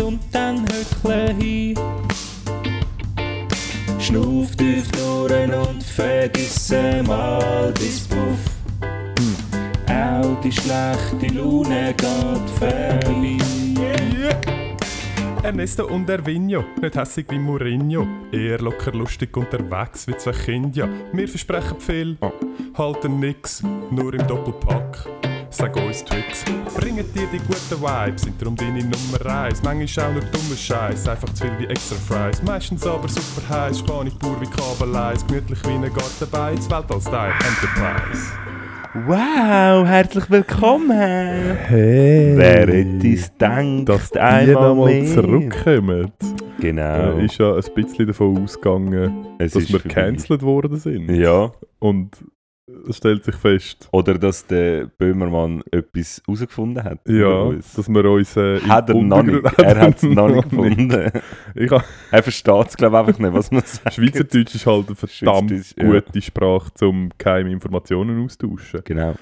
und dann höckle hin. Schnuff tief durch und vergiss mal bis Puff. Auch die schlechte Laune geht vorbei. Ernesto und Ervinho, nicht hässig wie Mourinho. Eher locker lustig unterwegs wie zwei Kinder. Wir versprechen viel, halten nix, nur im Doppelpack. Sag uns Tricks, bringen dir die guten Vibes, sind darum deine Nummer 1. Manchmal auch nur dummer Scheiß, einfach zu viel wie extra Fries. Meistens aber super heiß, Spanisch pur wie Kabeleis, gemütlich wie ein Gartenbeiz, Weltall-Style Enterprise. Wow, herzlich willkommen! Hey! Wer hätte es gedacht, dass die einmal zurückkommen. Genau. Äh, ist ja ein bisschen davon ausgegangen, es dass wir gecancelt worden sind. Ja, Und stellt sich fest, oder dass der Böhmermann etwas herausgefunden hat. ja, dass wir uns äh, Hat er noch nicht. Er hat es noch nicht gefunden. Ich er versteht es, glaube ich, einfach nicht, was man sagt. Schweizerdeutsch ist halt eine verdammt ja. gute Sprache, um geheime Informationen austauschen. Genau.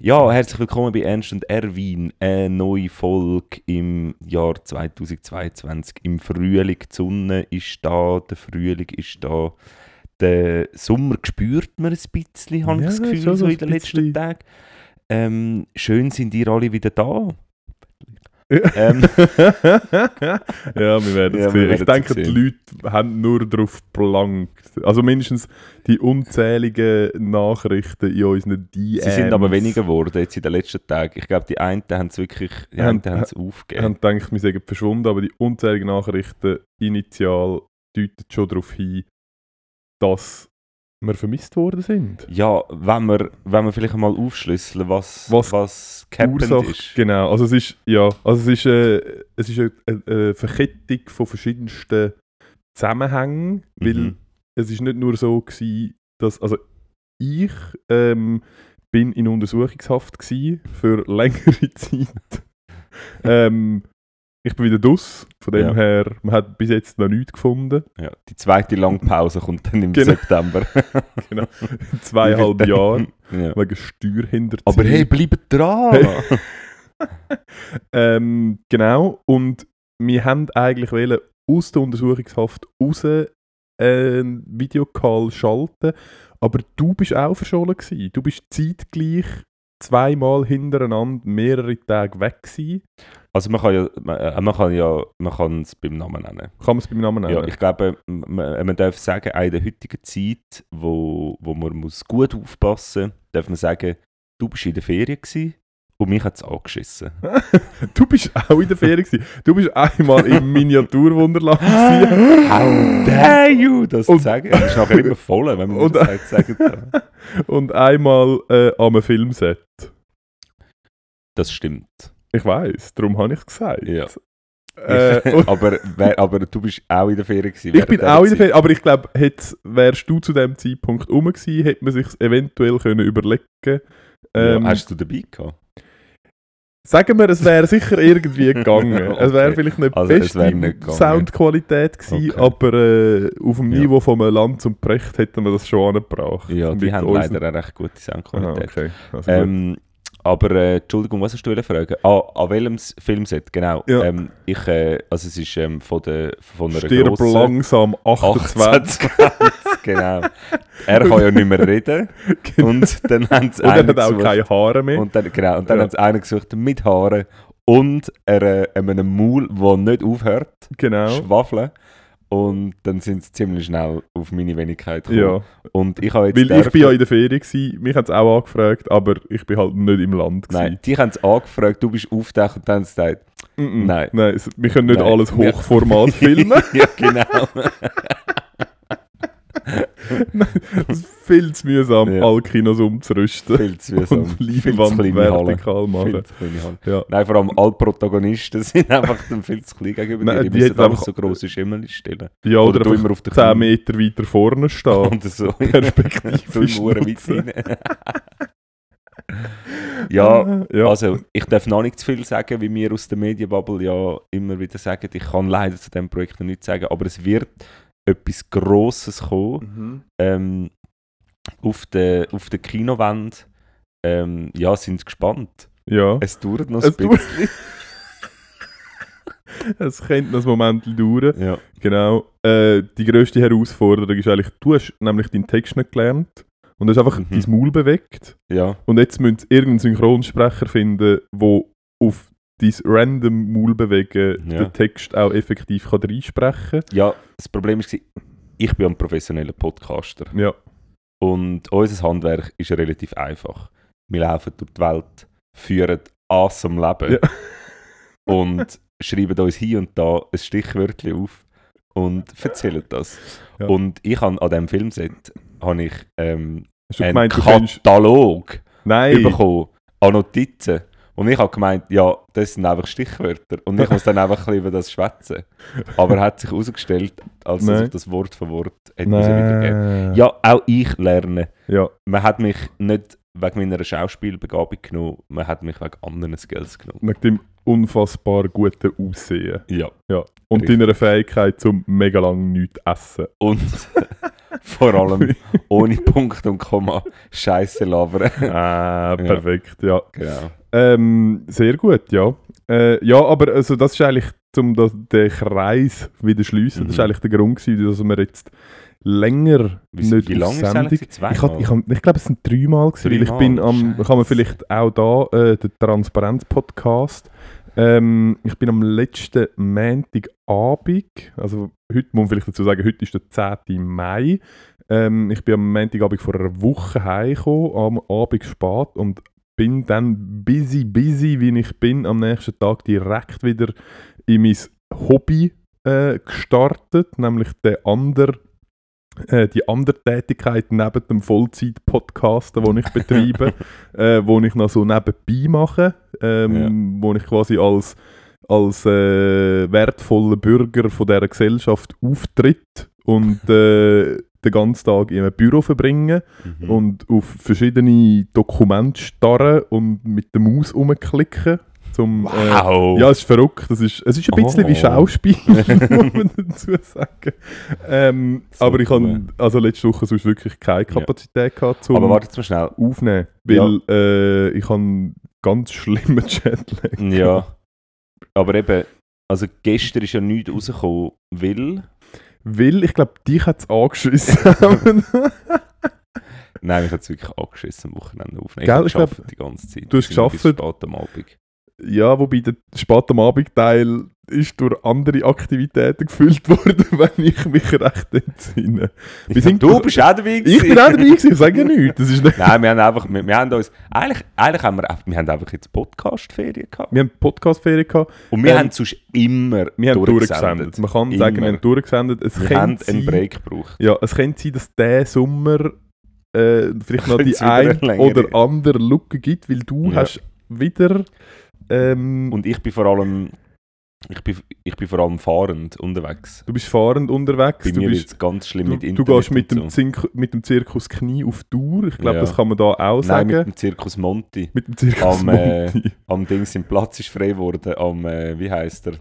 Ja, herzlich willkommen bei Ernst und Erwin. Eine neue Folge im Jahr 2022. Im Frühling, die Sonne ist da, der Frühling ist da. Den Sommer spürt man ein bisschen, habe Ja, ich das Gefühl, so in den letzten. Tagen. Ähm, schön sind ihr alle wieder da. Ja. Ähm, ja, wir werden Ja, es wir sehen. Ich denke, die sehen. Leute haben nur darauf gelangt. Also mindestens die unzähligen Nachrichten in unseren DMs. sie sind aber weniger geworden jetzt in den letzten Tagen. Ich glaube, die einen haben es wirklich die Haben- haben es aufgegeben. haben gedacht, wir seien verschwunden, aber die unzähligen Nachrichten initial deuten schon darauf hin, dass wir vermisst worden sind. Ja, wenn wir, wenn wir vielleicht mal aufschlüsseln, was, Was was, Ursache- ist. Genau, also es ist, ja, also es ist, äh, es ist eine, eine, Verkettung von verschiedensten Zusammenhängen, weil Mhm. es ist nicht nur so gewesen, dass, also ich ähm, bin in Untersuchungshaft für längere Zeit. ähm, ich bin wieder dus, von dem Ja. her, man hat bis jetzt noch nichts gefunden. Ja, die zweite Langpause kommt dann im Genau. September. Genau, zweieinhalb Jahre Ja. wegen Steuerhinterziehung. Aber hey, bleibt dran! Ähm, genau, und wir haben eigentlich wollen aus der Untersuchungshaft raus einen Videocall schalten, aber du bist auch verschollen gewesen. Du bist zeitgleich zweimal hintereinander mehrere Tage weg gewesen. Also man kann ja, man, äh, man kann ja, man kann es beim Namen nennen. Kann man es beim Namen nennen? Ja, ich glaube, man, man darf sagen, auch in der heutigen Zeit, wo, wo man muss gut aufpassen muss, darf man sagen, du bist in der Ferien gewesen und mich hat es angeschissen. du bist auch in der Ferien gewesen. Du bist einmal im Miniaturwunderland. How dare you das zu Und- sagen? Das ist nachher immer voll, wenn man Und- das sagt, sagen. und einmal äh, einem Filmset. Das stimmt. Ich weiß, darum habe ich es gesagt. Ja. Äh, aber, wer, aber du bist auch in der Ferien gewesen. Ich bin auch in der. Ferien, aber ich glaube, wärst du zu dem Zeitpunkt rum gewesen, hätte man sich eventuell können überlegen ähm, ja, hast du dabei gehabt? Sagen wir, es wäre sicher irgendwie gegangen. Es wäre Okay. vielleicht nicht die Also, es beste. Soundqualität gewesen, Okay. aber äh, auf dem Ja. Niveau von Land zum Precht hätten wir das schon angebracht. Ja, die haben unseren- leider eine recht gute Aha, Soundqualität. okay. Also. Ähm, aber äh, Entschuldigung, was hast du fragen? Ah, an welchem Filmset, genau. Ja. Ähm, ich, äh, also es ist ähm, von, der, von einer Stirb grossen- langsam 28. 28, genau. Er kann ja nicht mehr reden. Und dann haben sie Und er hat auch gesucht- keine Haare mehr. Und dann, genau, und dann Ja. haben sie einen gesucht mit Haaren und einer, einem Maul, der nicht aufhört, genau. schwafeln. Und dann sind sie ziemlich schnell auf meine Wenigkeit gekommen. Ja, Und ich habe jetzt weil ich bin ja in der Ferien gewesen, mich haben sie auch angefragt, aber ich bin halt nicht im Land gewesen. Nein, die haben es angefragt, du bist aufgetaucht und dann haben sie gesagt, Mm -mm. Nein. Nein, wir können nicht Nein. alles Hochformat filmen. ja, genau. Es ist viel zu mühsam, Ja. alle Kinos umzurüsten. Viel zu mühsam. Und Leinwand vertikal machen. Ja. Nein, vor allem alle Protagonisten sind einfach dann viel zu klein gegenüber Nein, dir. Die die müssen einfach so grosse Schimmel stellen. ja, Oder oder, immer auf der 10 Knie. Meter weiter vorne stehen. Oder so. Perspektivisch Du weit ja, ja. also ich darf noch nicht zu viel sagen, wie wir aus der Medienbubble ja immer wieder sagen. Ich kann leider zu diesem Projekt noch nichts sagen, aber es wird etwas Grosses kommen. Mhm. Ähm, auf der, auf der Kinowand. Ähm, ja, sind gespannt. ja. Es dauert noch ein Es bisschen. Es könnte noch ein Moment dauern. ja. Genau. Äh, die grösste Herausforderung ist eigentlich, du hast nämlich deinen Text nicht gelernt und hast einfach Mhm. dein Maul bewegt. ja, Und jetzt müssen sie irgendeinen Synchronsprecher finden, der auf dein random Maul bewegen Ja. den Text auch effektiv kann reinsprechen ja, das Problem war, ich bin ein professioneller Podcaster. kann. Ja. Und unser Handwerk ist relativ einfach. Wir laufen durch die Welt, führen am Leben Ja. und schreiben uns hier und da ein Stichwörtchen auf und erzählen das. Ja. Und ich habe an diesem Filmset habe ich ähm, einen gemeint. Katalog bekommen an Notizen. Und ich habe gemeint, ja, das sind einfach Stichwörter. Und ich muss dann einfach ein über das schwätzen. Aber er hat sich herausgestellt, als dass ich das Wort für Wort hätte wiedergeben. Ja, auch ich lerne. Ja. Man hat mich nicht wegen meiner Schauspielbegabung genommen, man hat mich wegen anderen Skills genommen. Mit dem unfassbar guten Aussehen. Ja. Ja. Und Richtig. deiner Fähigkeit zum mega lang nichts essen. Und vor allem ohne Punkt und Komma Scheiße labern. Ah, perfekt, ja. genau. Ähm, sehr gut, ja. Äh, ja, aber also das ist eigentlich, um das, den Kreis wieder zu schliessen, das Mhm. ist eigentlich der Grund gewesen, dass wir jetzt länger Wie, nicht wie auf lange ist Sendung... eigentlich? Zweimal? Ich, ich, ich glaube, es sind dreimal gewesen, weil ich Dreimal? bin am, kann man vielleicht auch da, äh, der Transparenz-Podcast, ähm, ich bin am letzten Montagabend, also heute muss man vielleicht dazu sagen, heute ist der 10. Mai, ähm, ich bin am Montagabend vor einer Woche heimgekommen, am Abend spät und bin dann busy, busy, wie ich bin, am nächsten Tag direkt wieder in mein Hobby äh, gestartet, nämlich der andere äh, die andere Tätigkeit neben dem Vollzeit-Podcasten, den ich betreibe, äh, wo ich noch so nebenbei mache, ähm, wo ich quasi als, als äh, wertvoller Bürger von dieser Gesellschaft auftritt und äh, den ganzen Tag in einem Büro verbringe Mhm. und auf verschiedene Dokumente starren und mit der Maus rumklicken. Zum, äh, Wow! ja, es ist verrückt. Das ist, es ist ein bisschen Oh. wie Schauspiel, muss man dazu sagen. Ähm, So aber ich cool. habe also letzte Woche sonst wirklich keine Kapazität gehabt zum Aber warte jetzt mal schnell. Aufnehmen, weil äh, ich habe einen ganz schlimmen Jetlag. Ja. Aber eben, also gestern ist ja nichts rausgekommen, weil... Weil, ich glaube, dich hat es angeschissen. Nein, ich habe es wirklich angeschissen am Wochenende aufnehmen. Gell, ich habe die ganze Zeit. du hast geschafft. spät am Abend. ja, wobei der spät am Abendteil ist durch andere Aktivitäten gefüllt worden, wenn ich mich recht entsinne. Wir sind- du bist auch dabei Ich bin auch dabei gewesen, ich sage ja nichts. Das ist nicht Nein, wir haben einfach, wir, wir haben uns, eigentlich, eigentlich haben wir, wir haben einfach jetzt Podcast-Ferien gehabt. wir haben Podcast-Ferien gehabt. Und wir Ähm, haben sonst immer Wir haben durchgesendet. durchgesendet. Man kann sagen, wir Immer. haben durchgesendet. Es Wir haben einen sein, Break gebraucht. ja, es könnte sein, dass der Sommer äh, vielleicht noch die ein oder andere Lücke gibt, weil du Ja. hast wieder ähm, Und ich bin vor allem, ich bin, ich bin vor allem fahrend unterwegs. du bist fahrend unterwegs. Bei du, mir bist, ist es ganz schlimm du, mit du Internet gehst mit dem, so. Zink, mit dem Zirkus Knie auf Tour. Ich glaube, Ja. das kann man da auch Nein, sagen. mit dem Zirkus Monti. Mit dem Zirkus Am, äh, Monti. Am Ding sein Platz ist frei geworden. Am, äh, wie heißt er?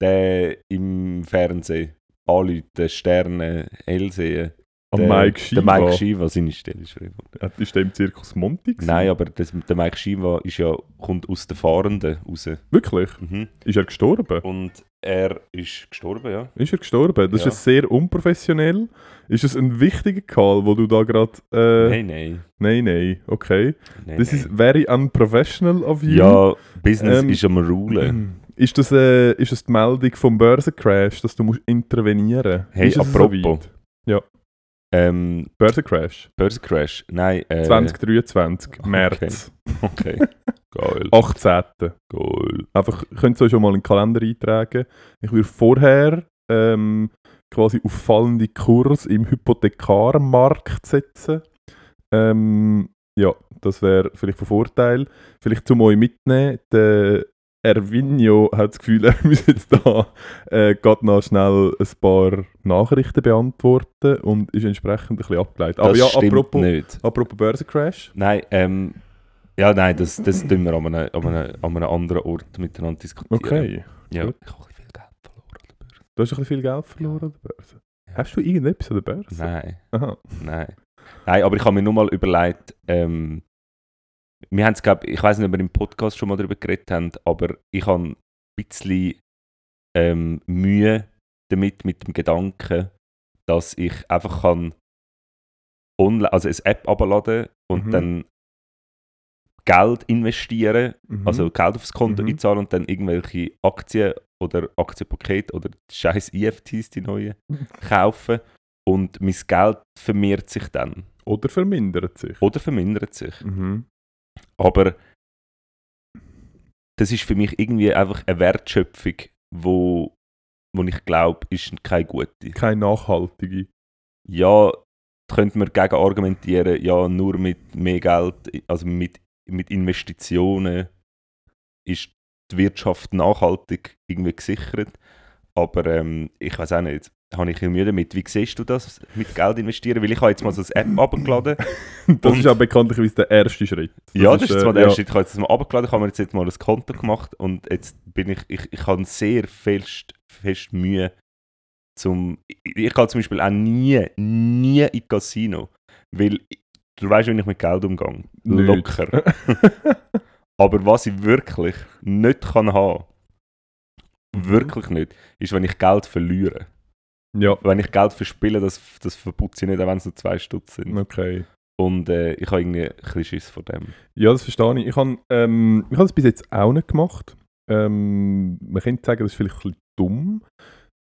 Der im Fernsehen. Anrufen, Sterne, hell sehen. Am der, Mike Shiva. Der Mike Shiva, seine Stelle ist. Ja, Ist der im Zirkus Monti? gewesen? Nein, aber das, der Mike Shiva ist ja, kommt aus den Fahrenden raus. Wirklich? Mhm. Ist er gestorben? Und er ist gestorben, ja. Ist er gestorben? Das Ja. ist sehr unprofessionell. Ist es ein wichtiger Call, wo du da gerade... Äh, Nein, nein. Nein, nein, okay. nein, Das nein. ist very unprofessional of you. Ja, Business Ähm, ist am Rulen. Ist das, äh, ist das die Meldung vom Börsencrash, dass du musst intervenieren musst? Hey, apropos. weit? Ähm, Börsencrash. Börsencrash. Nein, äh, 2023, okay. März, Okay. Geil. 18. Geil. Einfach, könnt ihr euch schon mal in den Kalender eintragen. Ich würde vorher ähm, quasi auf fallende Kurs im Hypothekarmarkt setzen. Ähm, ja, das wäre vielleicht von Vorteil. Vielleicht zum euch mitnehmen, der Ervinio hat das Gefühl, er müsse jetzt da äh, gerade noch schnell ein paar Nachrichten beantworten und ist entsprechend ein bisschen abgeleitet. Aber das ja, apropos, nicht. apropos Börsencrash. Nein, ähm, ja, nein, das, das tun wir an einem, an, einem, an einem anderen Ort miteinander diskutieren. Okay. Ja, gut. ich habe ein bisschen viel Geld verloren an der Börse. Du hast ein bisschen viel Geld verloren an der Börse. Ja. Hast du irgendetwas an der Börse? Nein, Aha. nein. Nein, aber ich habe mir nur mal überlegt, ähm, wir haben es, glaube ich, weiß nicht, ob wir im Podcast schon mal darüber geredet haben, aber ich habe ein bisschen ähm, Mühe damit, mit dem Gedanken, dass ich einfach kann online, also eine App abladen und Mhm. dann Geld investieren, Mhm. also Geld aufs Konto Mhm. einzahlen und dann irgendwelche Aktien oder Aktienpakete oder scheiß EFTs, die neuen, kaufen und mein Geld vermehrt sich dann Oder vermindert sich. oder vermindert sich. Mhm. Aber das ist für mich irgendwie einfach eine Wertschöpfung, wo, wo ich glaube, ist keine gute. Keine nachhaltige. Ja, könnte man gegen argumentieren, ja, nur mit mehr Geld, also mit, mit Investitionen ist die Wirtschaft nachhaltig irgendwie gesichert. Aber ähm, ich weiß auch nicht, habe ich ein Mühe damit. Wie siehst du das mit Geld investieren? Weil ich habe jetzt mal so eine App abgeladen. Das ist auch bekanntlich der erste Schritt. ja, das ist äh, zwar der ja. erste Schritt. Ich habe jetzt das mal abgeladen, ich habe mir jetzt, mal ein Konto gemacht und jetzt bin ich, ich, ich habe sehr fest, fest Mühe zum, ich, gehe zum Beispiel auch nie, nie in Casino, weil du weißt, wie ich mit Geld umgehe. Locker. Aber was ich wirklich nicht kann haben, wirklich nicht, ist, wenn ich Geld verliere. Ja, Wenn ich Geld verspiele, das, das verputze ich nicht, auch wenn es nur zwei Stutz sind. okay. Und äh, ich habe irgendwie ein bisschen Schiss vor dem. Ja, das verstehe ich. Ich habe ähm, ich habe das bis jetzt auch nicht gemacht. Ähm, man könnte sagen, das ist vielleicht ein bisschen dumm.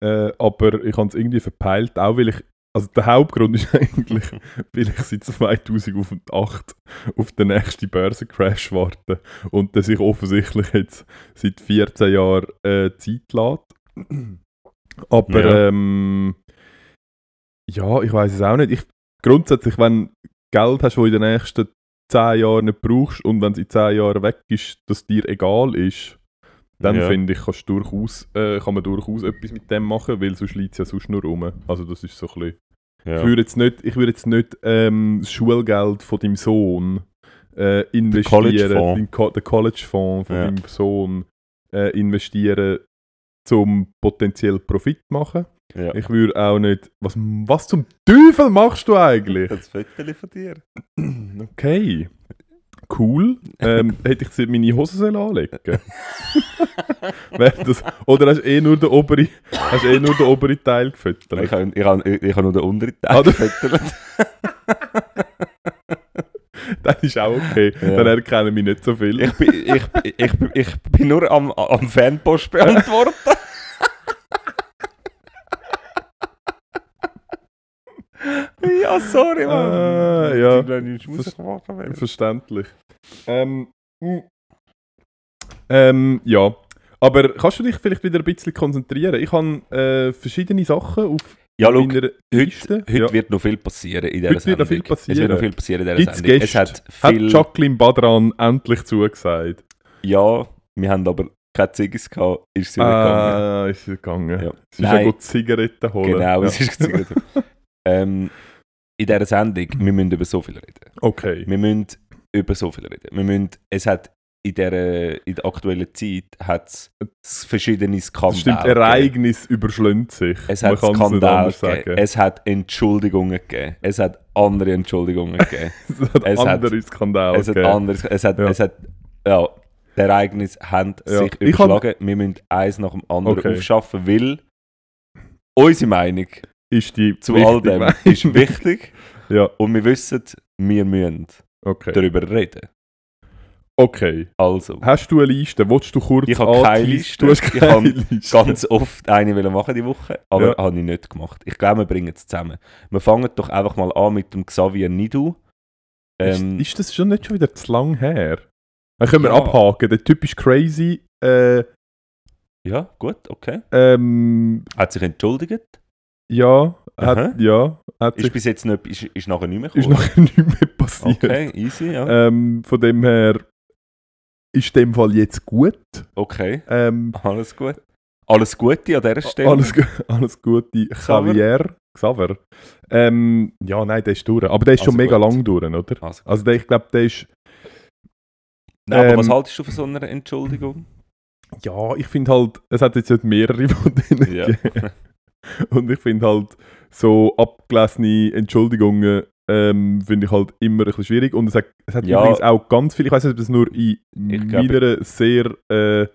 Äh, aber ich habe es irgendwie verpeilt, auch weil ich. Also der Hauptgrund ist eigentlich, weil ich seit 2008 auf den nächsten Börsencrash warte und der sich offensichtlich jetzt seit 14 Jahren äh, Zeit lässt. Aber Ja. ähm, ja, ich weiß es auch nicht. Ich, grundsätzlich, wenn du Geld hast, das du in den nächsten 10 Jahren nicht brauchst und wenn es in 10 Jahren weg ist, dass dir egal ist, dann Ja. finde ich, kannst du durchaus, äh, kann man durchaus etwas mit dem machen, weil sonst liegt es ja sonst nur rum. Also das ist so ein bisschen... Ja. Ich würde jetzt nicht, ich würde jetzt nicht ähm, das Schulgeld von deinem Sohn äh, investieren, den, Co den College-Fonds von Ja. deinem Sohn äh, investieren, zum potenziell Profit machen. ja. Ich würde auch nicht... Was, was zum Teufel machst du eigentlich? Das Foto von dir. Okay. Cool. Ähm, hätte ich meine Hosen anlegen das, Oder hast du eh nur den oberen, hast eh nur den oberen Teil Ich gefüttert? habe ich hab, ich hab nur den unteren Teil Ah, gefüttert. Das ist auch okay. Ja. Dann erkennen mich nicht so viel. Ich bin, ich, ich, ich, ich bin nur am, am Fanpost beantworten. ja, sorry, Mann. Ah, ja. Ich muss machen, werden. Verständlich. Ähm, ähm, ja. Aber kannst du dich vielleicht wieder ein bisschen konzentrieren? Ich habe äh, verschiedene Sachen auf Ja, schau, Heute, heute ja. wird noch viel passieren in dieser Heute wird noch viel Sendung. Es wird noch viel passieren in dieser Gibt's Sendung. Gäste? Es hat Hat viel... Jacqueline Badran endlich zugesagt? ja, wir haben aber keine Ziggis gehabt, ist sie nicht gegangen. Ist sie gegangen. Ja. Sie ist ja Nein. gut Zigaretten holen. Genau, ja. es ist gezogen. ähm, in dieser Sendung, wir müssen über so viel reden. Okay. Wir müssen über so viel reden. Wir müssen, es hat in der, in der aktuellen Zeit hat's verschiedene Skandale Das stimmt. Ereignis überschlägt sich. Es hat Skandale gegeben. Es hat Entschuldigungen gegeben. Es hat andere Entschuldigungen gegeben. Es hat es hat- andere Skandale es hat gegeben. anderes, es hat, Ja. es hat, ja, die Ereignisse haben Ja. sich Ich überschlagen. Wir müssen eins nach dem anderen Okay. aufschaffen, weil unsere Meinung Ist die zu all dem Meinung. ist wichtig Ja, und wir wissen, wir müssen okay. darüber reden. Okay. Also, Hast du eine Liste? Willst du kurz Ich habe keine? Liste. Du hast Ich keine habe Liste. ganz oft eine machen die Woche, aber Ja. habe ich nicht gemacht. Ich glaube, wir bringen es zusammen. Wir fangen doch einfach mal an mit dem Xavier Nidu. Ähm, ist, ist das schon nicht schon wieder zu lang her? Dann können wir Ja. abhaken. Der Typ ist crazy. Äh, ja, gut, okay. ähm, Hat sich entschuldigt. Ja, hat, Aha. ja, hat Ist sich, bis jetzt nicht, ist, ist nachher nicht mehr ist gekommen? nachher nicht mehr passiert. Okay, easy, ja. Ähm, von dem her ist dem Fall jetzt gut. Okay, Ähm, alles gut. Alles Gute an dieser Stelle. alles, alles Gute. Xavier. Xaver. Ähm, ja, nein, der ist durch. Aber der ist schon Also mega gut. lang durch, oder? Also, Also der, ich glaube, der ist... Nein, aber ähm, was haltest du von so einer Entschuldigung? Ja, ich finde halt, es hat jetzt nicht mehrere von denen Ja. Und ich finde halt, so abgelesene Entschuldigungen ähm, finde ich halt immer ein bisschen schwierig. Und es hat, es hat Ja. übrigens auch ganz viel, ich weiß nicht, ob das nur in meiner sehr, äh,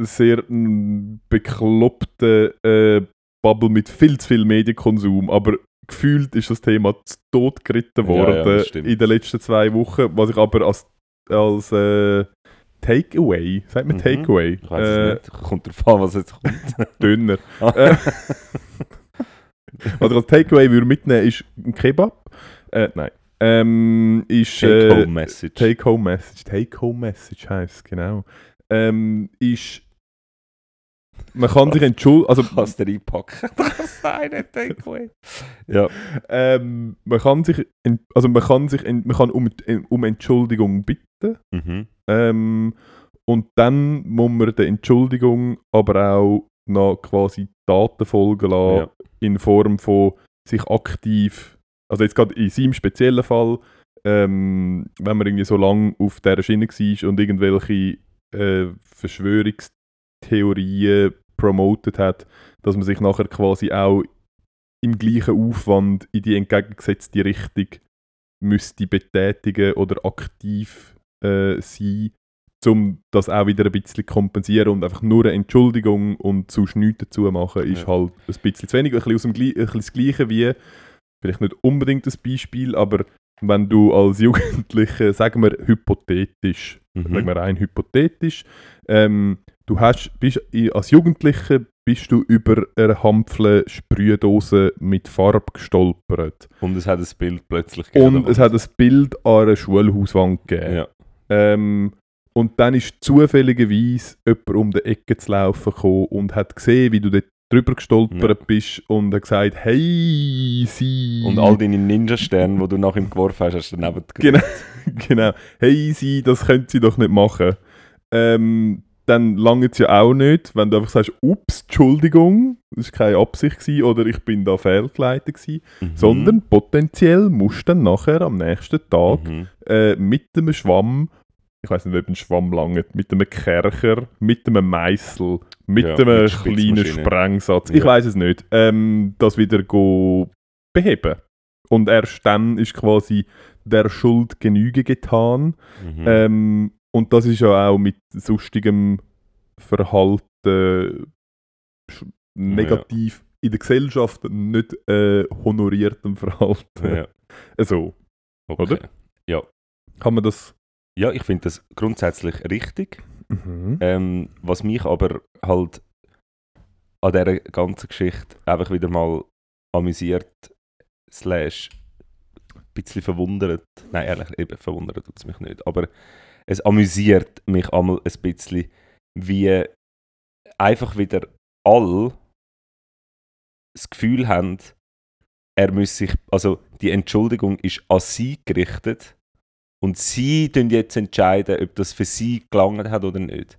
sehr mm, bekloppten äh, Bubble mit viel zu viel Medienkonsum, aber gefühlt ist das Thema zu tot geritten Ja, ja, worden das stimmt. in den letzten zwei Wochen, was ich aber als, als äh, Takeaway, sagt man Mhm. Takeaway? Ich weiß Äh, es nicht. Kommt drauf an, was jetzt kommt. Ah. Äh, was ich als Takeaway würde mitnehmen, ist ein Kebab. Äh, nein. Ähm, ist Take äh, home message. Take-Home Message. Take-Home Message heisst es, genau. Ähm, ist. Man kann sich entschuldigen. Also, Kannst du reinpacken. Das sei nicht Takeaway. Ja. ähm, man kann sich. Also, man kann sich. Man kann um, um Entschuldigung bitten. Mhm. Ähm, und dann muss man der Entschuldigung aber auch noch quasi Taten folgen lassen, Ja. in Form von sich aktiv, also jetzt gerade in seinem speziellen Fall, ähm, wenn man irgendwie so lange auf dieser Schiene war und irgendwelche äh, Verschwörungstheorien promotet hat, dass man sich nachher quasi auch im gleichen Aufwand in die entgegengesetzte Richtung müsste betätigen oder aktiv äh, sein, um das auch wieder ein bisschen kompensieren und einfach nur eine Entschuldigung und sonst nichts dazu machen, ist Ja. halt ein bisschen zu wenig. Ein bisschen, aus dem, ein bisschen das Gleiche wie, vielleicht nicht unbedingt das Beispiel, aber wenn du als Jugendlicher, sagen wir hypothetisch, sagen Mhm. wir rein hypothetisch, ähm, du hast, bist, als Jugendlicher bist du über eine Hampfle Sprühdose mit Farbe gestolpert. Und es hat ein Bild plötzlich gegeben. Und es hat ein Bild an einer Schulhauswand gegeben. Ja. Ähm, und dann ist zufälligerweise jemand um die Ecke zu laufen gekommen und hat gesehen, wie du dort drüber gestolpert bist und hat gesagt, hey, sie. Und all deine Ninja-Sterne, die du nach ihm geworfen hast, hast du daneben Genau. genau. Hey, sie, das können sie doch nicht machen. Ähm, dann lange es ja auch nicht, wenn du einfach sagst, ups, Entschuldigung, das war keine Absicht gewesen, oder ich bin da fehlgeleitet gewesen, Mhm. sondern potenziell musst du dann nachher am nächsten Tag Mhm. äh, mit einem Schwamm, ich weiß nicht, ob ein Schwamm langt, mit einem Kercher, mit einem Meißel, mit Ja, einem mit kleinen. Sprengsatz, ich Ja. weiß es nicht, ähm, das wieder go beheben. Und erst dann ist quasi der Schuld Genüge getan. Mhm. Ähm, und das ist ja auch mit sonstigem Verhalten negativ in der Gesellschaft nicht äh, honoriertem Verhalten. ja. Also, Okay. Oder? kann man das. Ja, ich finde das grundsätzlich richtig. Mhm. Ähm, was mich aber halt an dieser ganzen Geschichte einfach wieder mal amüsiert, slash ein bisschen verwundert. Nein, ehrlich, eben verwundert tut es mich nicht. Aber es amüsiert mich einmal ein bisschen, wie einfach wieder all das Gefühl haben, er muss sich, also die Entschuldigung ist an sie gerichtet und sie tun jetzt entscheiden, ob das für sie gelangt hat oder nicht.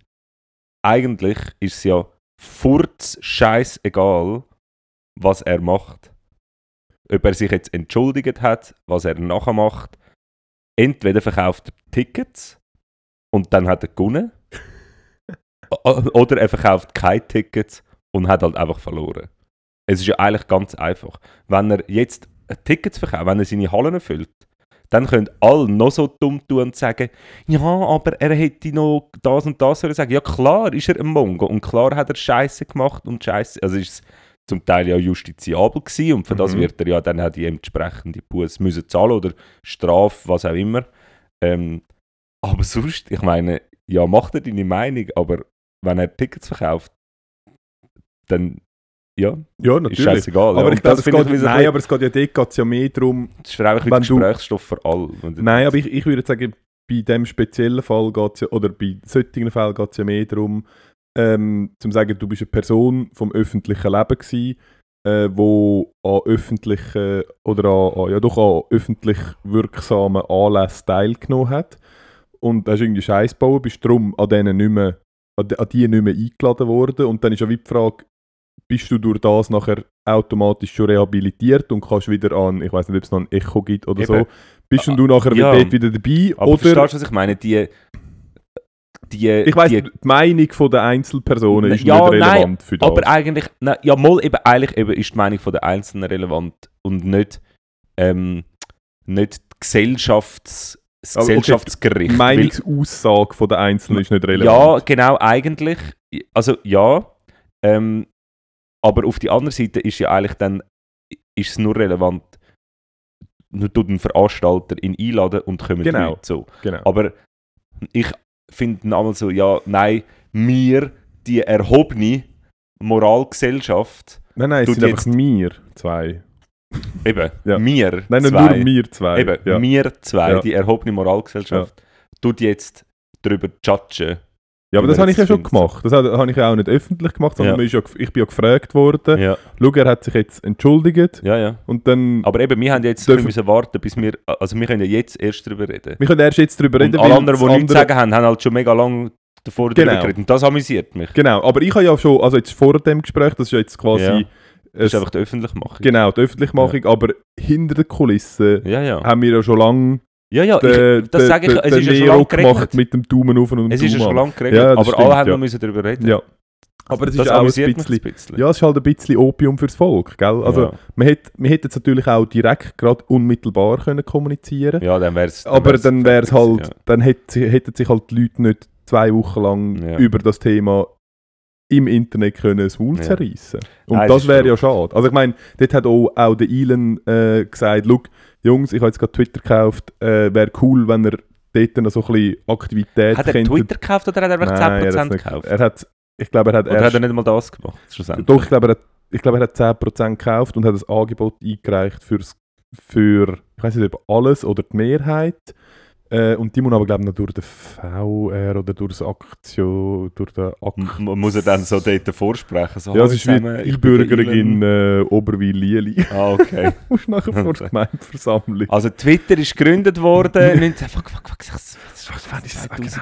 Eigentlich ist es ja furz scheißegal, was er macht. Ob er sich jetzt entschuldigt hat, was er nachher macht. Entweder verkauft er Tickets und dann hat er gewonnen. Oder er verkauft keine Tickets und hat halt einfach verloren. Es ist ja eigentlich ganz einfach. Wenn er jetzt Tickets verkauft, wenn er seine Hallen erfüllt, dann können alle noch so dumm tun und sagen, ja, aber er hätte noch das und das sagen. Ja, klar ist er ein Mongo und klar hat er Scheiße gemacht und Scheiße. Also ist es zum Teil ja justiziabel gewesen und für das Mhm. wird er ja dann auch die entsprechende Buße müssen zahlen oder Strafe, was auch immer. Ähm, aber sonst, ich meine, ja, macht er deine Meinung, aber wenn er Tickets verkauft, dann ja, Ja, ist natürlich. scheißegal. ja. Aber Und ich glaube, es geht, ein nein, aber es geht ja dort geht's ja mehr darum. das ist für einfach wieder Wenn du- Gesprächsstoff für alle. Nein, aber ich, ich würde sagen, bei dem speziellen Fall geht es ja, oder bei solchen Fällen geht es ja mehr darum, ähm, zu sagen, du bist eine Person vom öffentlichen Leben gewesen, äh, wo an öffentlichen oder an, an, ja doch an öffentlich wirksamen Anlässen teilgenommen hat. Und hast irgendwie Scheiß gebaut, bist darum an denen nicht mehr, an, die- an die nicht mehr eingeladen worden. Und dann ist ja wie die Frage, bist du durch das nachher automatisch schon rehabilitiert und kannst wieder an, ich weiß nicht, ob es noch ein Echo gibt oder Eben. so, bist du nachher Ja. dort wieder dabei? Aber oder verstehst du, was ich meine? Die, die, ich weiss, die, die Meinung von der Einzelpersonen ist Ja, nicht relevant für das. aber eigentlich, nein, ja, mal eben, eigentlich eben ist die Meinung von der Einzelnen relevant und nicht, ähm, nicht die Gesellschafts, das Aber okay, Gesellschaftsgericht. die Weil- Meinungsaussage von der Einzelnen ist nicht Ja, relevant. genau, eigentlich. Also ja. Ähm, aber auf die andere Seite ist ja eigentlich dann ist es nur relevant, nur tut ein Veranstalter ihn einladen und kommen Genau. Leute so. Genau. Aber ich finde einmal so, ja, nein, wir, die erhobene Moralgesellschaft, nein, nein, es tut sind einfach jetzt- wir zwei. eben, Ja. wir Nein, zwei, nur wir zwei. eben, ja. wir zwei, Ja. die erhobene Moralgesellschaft, tut jetzt darüber judgen. Ja, aber das wir habe ich ja schon gemacht. Das habe ich ja auch nicht öffentlich gemacht, sondern Ja. ja, ich bin ja gefragt worden. Ja, Schau, er hat sich jetzt entschuldigt ja, ja. und dann... Aber eben, wir haben jetzt Dürfen- müssen warten, bis wir, also wir können ja jetzt erst darüber reden. wir können erst jetzt darüber reden, Und alle anderen, die nichts sagen haben, haben halt schon mega lange davor Genau. darüber geredet. Und das amüsiert mich. Genau, aber ich habe ja schon, also jetzt vor dem Gespräch, das ist ja jetzt quasi... Ja. Das ist einfach die Öffentlichmachung. Genau, die Öffentlichmachung, aber hinter Ja, ja. haben wir ja schon lange Ja, ja, ich, das sage ich, es ist ja schon lange geregelt. mit dem Daumen auf und Es ist ja schon lange Ja, das aber stimmt, alle haben ja. müssen darüber reden. Ja. Aber das, das ist auch ein bisschen... ein bisschen. Ja, es ist halt ein bisschen Opium fürs Volk, gell? Also, ja. man hätte man hätte jetzt natürlich auch direkt, gerade unmittelbar können kommunizieren ja, dann wäre es aber dann wäre es halt, Ja. dann hätte, hätten sich halt die Leute nicht zwei Wochen lang Ja. über das Thema im Internet können das Maul Ja. zerreißen. Und Nein, das wäre ja schade. Also ich meine, dort hat auch, auch der Elon äh, gesagt, «Look, Jungs, ich habe jetzt gerade Twitter gekauft, äh, wäre cool, wenn ihr dort noch so ein bisschen Aktivität Hat er könntet.» Twitter gekauft oder hat er einfach Nein, er 10% hat's nicht- gekauft? Er hat, ich glaube, er hat Oder hat er nicht mal das gemacht? Schlussendlich? Doch, ich glaube, er hat, ich glaube, er hat 10% gekauft und hat ein Angebot eingereicht für's, für, ich weiß nicht, ob alles oder die Mehrheit. Äh, und die muss aber, glaube ich, noch durch den VR oder durch das Aktio, durch den Ak M- m- Muss er dann so dort vorsprechen? So, Ja, es «Hallo ist wie zusammen, der Einbürgerung Elon.» in äh, Oberwil-Lieli. Ah, okay. Du musst nachher vor der Gemeindeversammlung. Also Twitter ist gegründet worden. 19, fuck, fuck, fuck, was, wann ist das? 2000,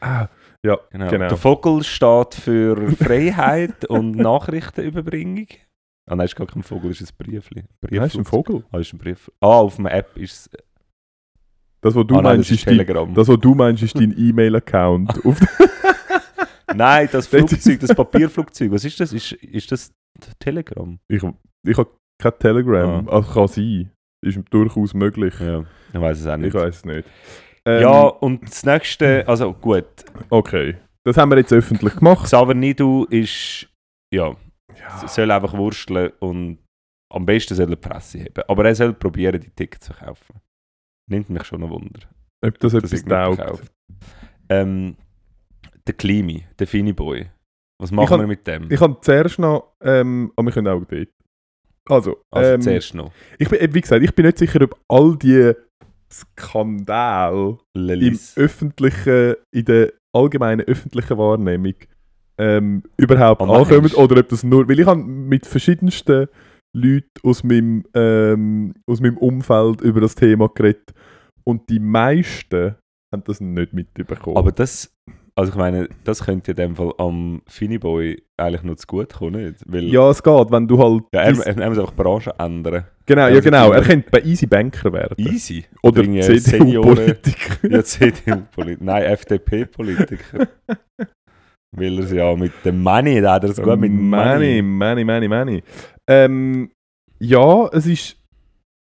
Ah, ja, Genau. Genau. Der Vogel steht für Freiheit und Nachrichtenüberbringung. Ah nein, ist gar kein Vogel, ist ein Briefli. Brief ist ein Vogel. Ah, ist ein Brief. Ah, auf einer App ist es. Das, was du nein, meinst, das ist Telegram. das, was du meinst, ist dein E-Mail-Account. Nein, das Flugzeug, das Papierflugzeug. Was ist das? Ist, ist das Telegram? ich ich habe kein Telegram. Ah. Also kann sein. Ist durchaus möglich. Ja, ich weiß es auch Ich nicht. weiß es nicht. Ähm, ja, und das nächste, also gut, Okay. Das haben wir jetzt öffentlich gemacht. Xaver Nidu ist, ja, Ja. soll einfach wursteln und am besten soll er die Presse haben. Aber er soll probieren, die Tickets zu kaufen. Nimmt mich schon ein Wunder. Ob das dass etwas irgendjemand taugt. Ähm, der Klimi, der Fini Boy. Was machen kann- wir mit dem? Ich habe zuerst noch, ähm, aber wir können auch dort. Also, also ähm, zuerst noch. ich bin, eben, wie gesagt, ich bin nicht sicher, ob all die Skandale im öffentlichen, in der allgemeinen öffentlichen Wahrnehmung ähm, überhaupt Und ankommen oder ob das nur, weil ich habe mit verschiedensten Leuten aus meinem, ähm, aus meinem Umfeld über das Thema geredet und die meisten haben das nicht mitbekommen. Aber das, also ich meine, das könnte in dem Fall am Fini Boy eigentlich noch zu gut kommen, nicht? Weil, ja, es geht, wenn du halt... ja er, er, muss einfach die Branche ändern. genau, ja, also genau, er könnte bei Easy Banker werden. Easy. Oder irgendwie CDU-Politiker. Ja, CDU-Politiker. Nein, FDP-Politiker. Weil er es ja mit dem Money, da hat er es gut mit Money, Money. Money, Money, Money. Ähm, ja, es ist...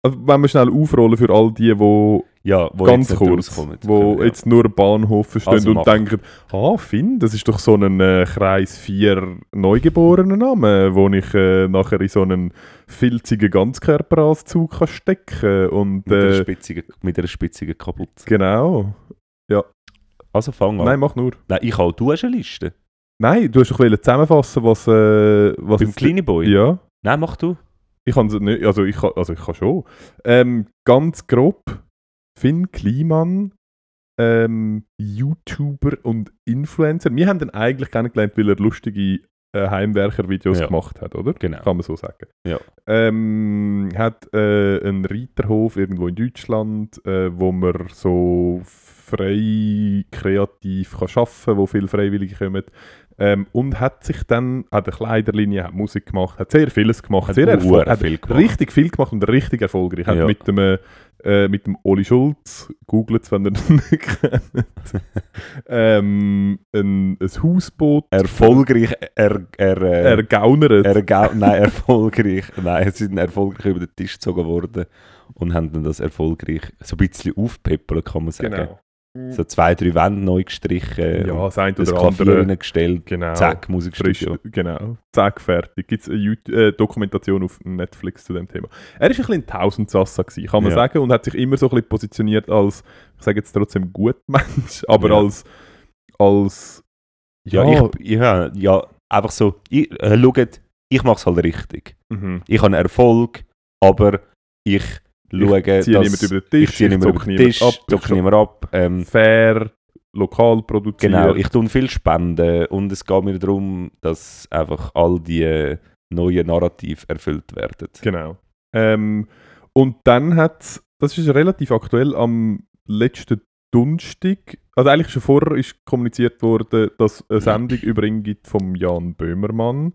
Also, wenn wir schnell aufrollen für all die, die Ja, wo ganz jetzt kurz, wo Ja. jetzt nur Bahnhof verstehen Also und mach. denken, ah, Finn, das ist doch so ein äh, Kreis 4 neugeborenen Name, wo ich äh, nachher in so einen filzigen Ganzkörperanzug kann stecken und mit, einer äh, spitzigen, mit einer spitzigen Kapuze. genau. Also fang an. Nein, mach nur. Nein, ich auch. Du hast eine Liste. Nein, du hast doch zusammenfassen, was, äh, was Beim Kleinen Boy. Ja. Nein, mach du. Ich kann nicht, also ich kann, also ich kann schon. Ähm, ganz grob, Finn Kliman, ähm, YouTuber und Influencer. Wir haben ihn eigentlich kennengelernt, weil er lustige äh, Heimwerker-Videos Ja. gemacht hat, oder? Genau. Kann man so sagen. Ja. Ähm, hat äh, einen Reiterhof irgendwo in Deutschland, äh, wo man so frei kreativ kann arbeiten kann, wo viele Freiwillige kommen. Ähm, und hat sich dann, hat eine Kleiderlinie, hat Musik gemacht, hat sehr vieles gemacht. Hat sehr erfol- hure hat viel gemacht. richtig viel gemacht und richtig erfolgreich. Hat Ja. mit dem, äh, mit dem Oli Schulz, googelt es, wenn ihr ihn nicht kennt, ähm, ein, ein Hausboot Erfolgreich, er, er, äh, ergaunert. ergau- nein, erfolgreich, nein, sie sind erfolgreich über den Tisch gezogen worden und haben dann das erfolgreich so ein bisschen aufpeppelt, kann man sagen. genau. So zwei, drei Wände neu gestrichen, Ja, das das oder Klavier andere. reingestellt, Genau. zack, Frisch, Musikstudio. genau. Zack, fertig. Gibt es eine YouTube äh, Dokumentation auf Netflix zu dem Thema. Er war ein bisschen ein Tausendsassa, gewesen, kann man Ja. sagen, und hat sich immer so ein bisschen positioniert als, ich sage jetzt trotzdem gut Mensch, aber Ja. als, als Ja, ich, ja, ja, einfach so, ich, äh, schaut, ich mache es halt richtig. mhm. Ich habe Erfolg, aber ich schaue, ich ziehe niemand über den Tisch, ich ziehe niemand über den Tisch, ab, ich zocke niemand ab. Ähm, fair, lokal produziert. genau, ich tue viel Spenden und es geht mir darum, dass einfach all die neuen Narrative erfüllt werden. Genau. Ähm, und dann hat das ist relativ aktuell, am letzten Donnerstag, also eigentlich schon vorher ist kommuniziert worden, dass eine Sendung über ihn gibt vom Jan Böhmermann,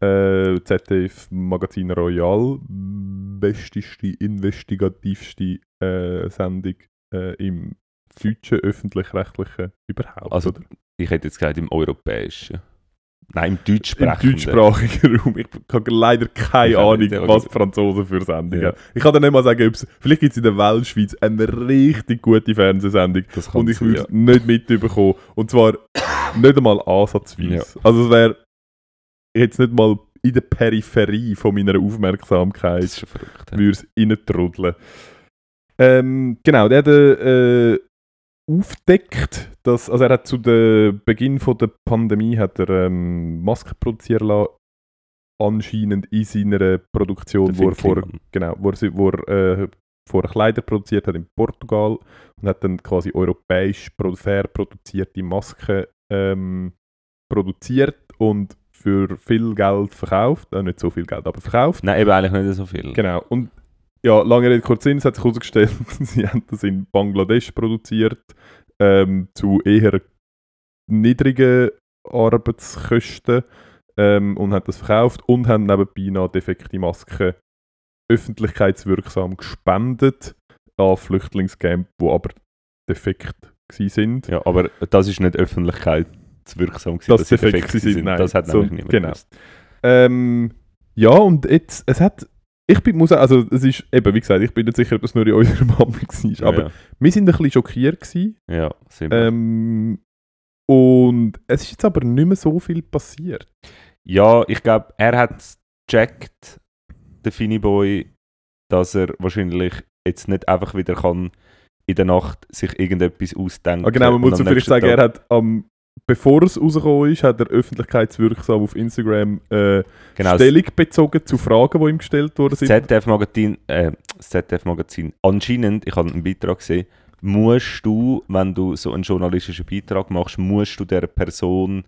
äh, ZDF Magazin Royal, besteste, investigativste äh, Sendung äh, im deutschen öffentlich-rechtlichen überhaupt. Also oder? ich hätte jetzt gesagt im europäischen. Nein, im Im deutschsprechenden. deutschsprachigen Raum. Ich habe leider keine Ich Ahnung, was die Franzosen für Sendungen Ja. haben. Ich kann dir nicht mal sagen, ob's, vielleicht gibt es in der Weltschweiz eine richtig gute Fernsehsendung und ich würde ja. es nicht mitbekommen. Und zwar nicht einmal ansatzweise. Ja. Also es wäre jetzt nicht mal in der Peripherie von meiner Das Aufmerksamkeit ist verrückt. ja. würde es reintrudeln. Ähm, genau, der hat äh, aufdeckt, dass, also er hat zu dem Beginn von der Pandemie hat er ähm, Masken produzieren lassen, anscheinend in seiner Produktion, Der wo er vor, genau, wo er, wo er äh, vorher Kleider produziert hat in Portugal und hat dann quasi europäisch fair produzierte Masken ähm, produziert und für viel Geld verkauft, äh, nicht so viel Geld, aber verkauft. Nein, eben eigentlich nicht so viel. Genau. Und ja, lange Rede, kurz Sinn, es hat sich herausgestellt, sie haben das in Bangladesch produziert, ähm, zu eher niedrigen Arbeitskosten ähm, und haben das verkauft und haben nebenbei noch defekte Masken öffentlichkeitswirksam gespendet an Flüchtlingscamp, wo aber defekt sind. Ja, aber das ist nicht öffentlichkeitswirksam gewesen, Dass sie defekt defekt sind, sind. nein. Das hat So, nämlich niemand genau. gewusst. Ähm, ja, und jetzt, es hat, ich bin, muss also es ist, eben, wie gesagt, ich bin nicht sicher, ob das nur in eurer Bubble war, aber ja, wir sind ein bisschen schockiert gewesen, ja, sind wir. ähm, und es ist jetzt aber nicht mehr so viel passiert. Ja, ich glaube, er hat gecheckt, der Finny Boy, dass er wahrscheinlich jetzt nicht einfach wieder kann in der Nacht sich irgendetwas ausdenken. Ah, genau, man muss so vielleicht sagen, er hat am, bevor es rausgekommen ist, hat er öffentlichkeitswirksam auf Instagram äh, genau, Stellung bezogen zu Fragen, die ihm gestellt worden das sind. ZDF-Magazin, äh, das ZDF-Magazin, anscheinend, ich habe einen Beitrag gesehen, musst du, wenn du so einen journalistischen Beitrag machst, musst du der Person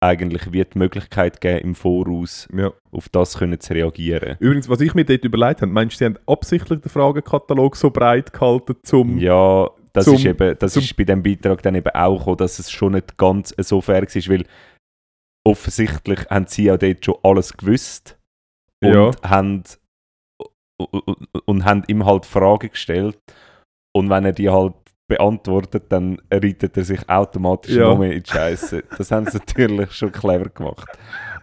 eigentlich wie die Möglichkeit geben, im Voraus Ja. auf das können zu reagieren. Übrigens, was ich mir dort überlegt habe, meinst du, sie haben absichtlich den Fragenkatalog so breit gehalten, zum Ja, das zum- ist eben, das ist bei dem Beitrag dann eben auch gekommen, dass es schon nicht ganz so fair war, weil offensichtlich haben sie ja dort schon alles gewusst und Ja. haben und, und haben ihm halt Fragen gestellt und wenn er die halt beantwortet, dann reitet er sich automatisch Ja. noch mehr in die Scheiße. Das haben sie natürlich schon clever gemacht.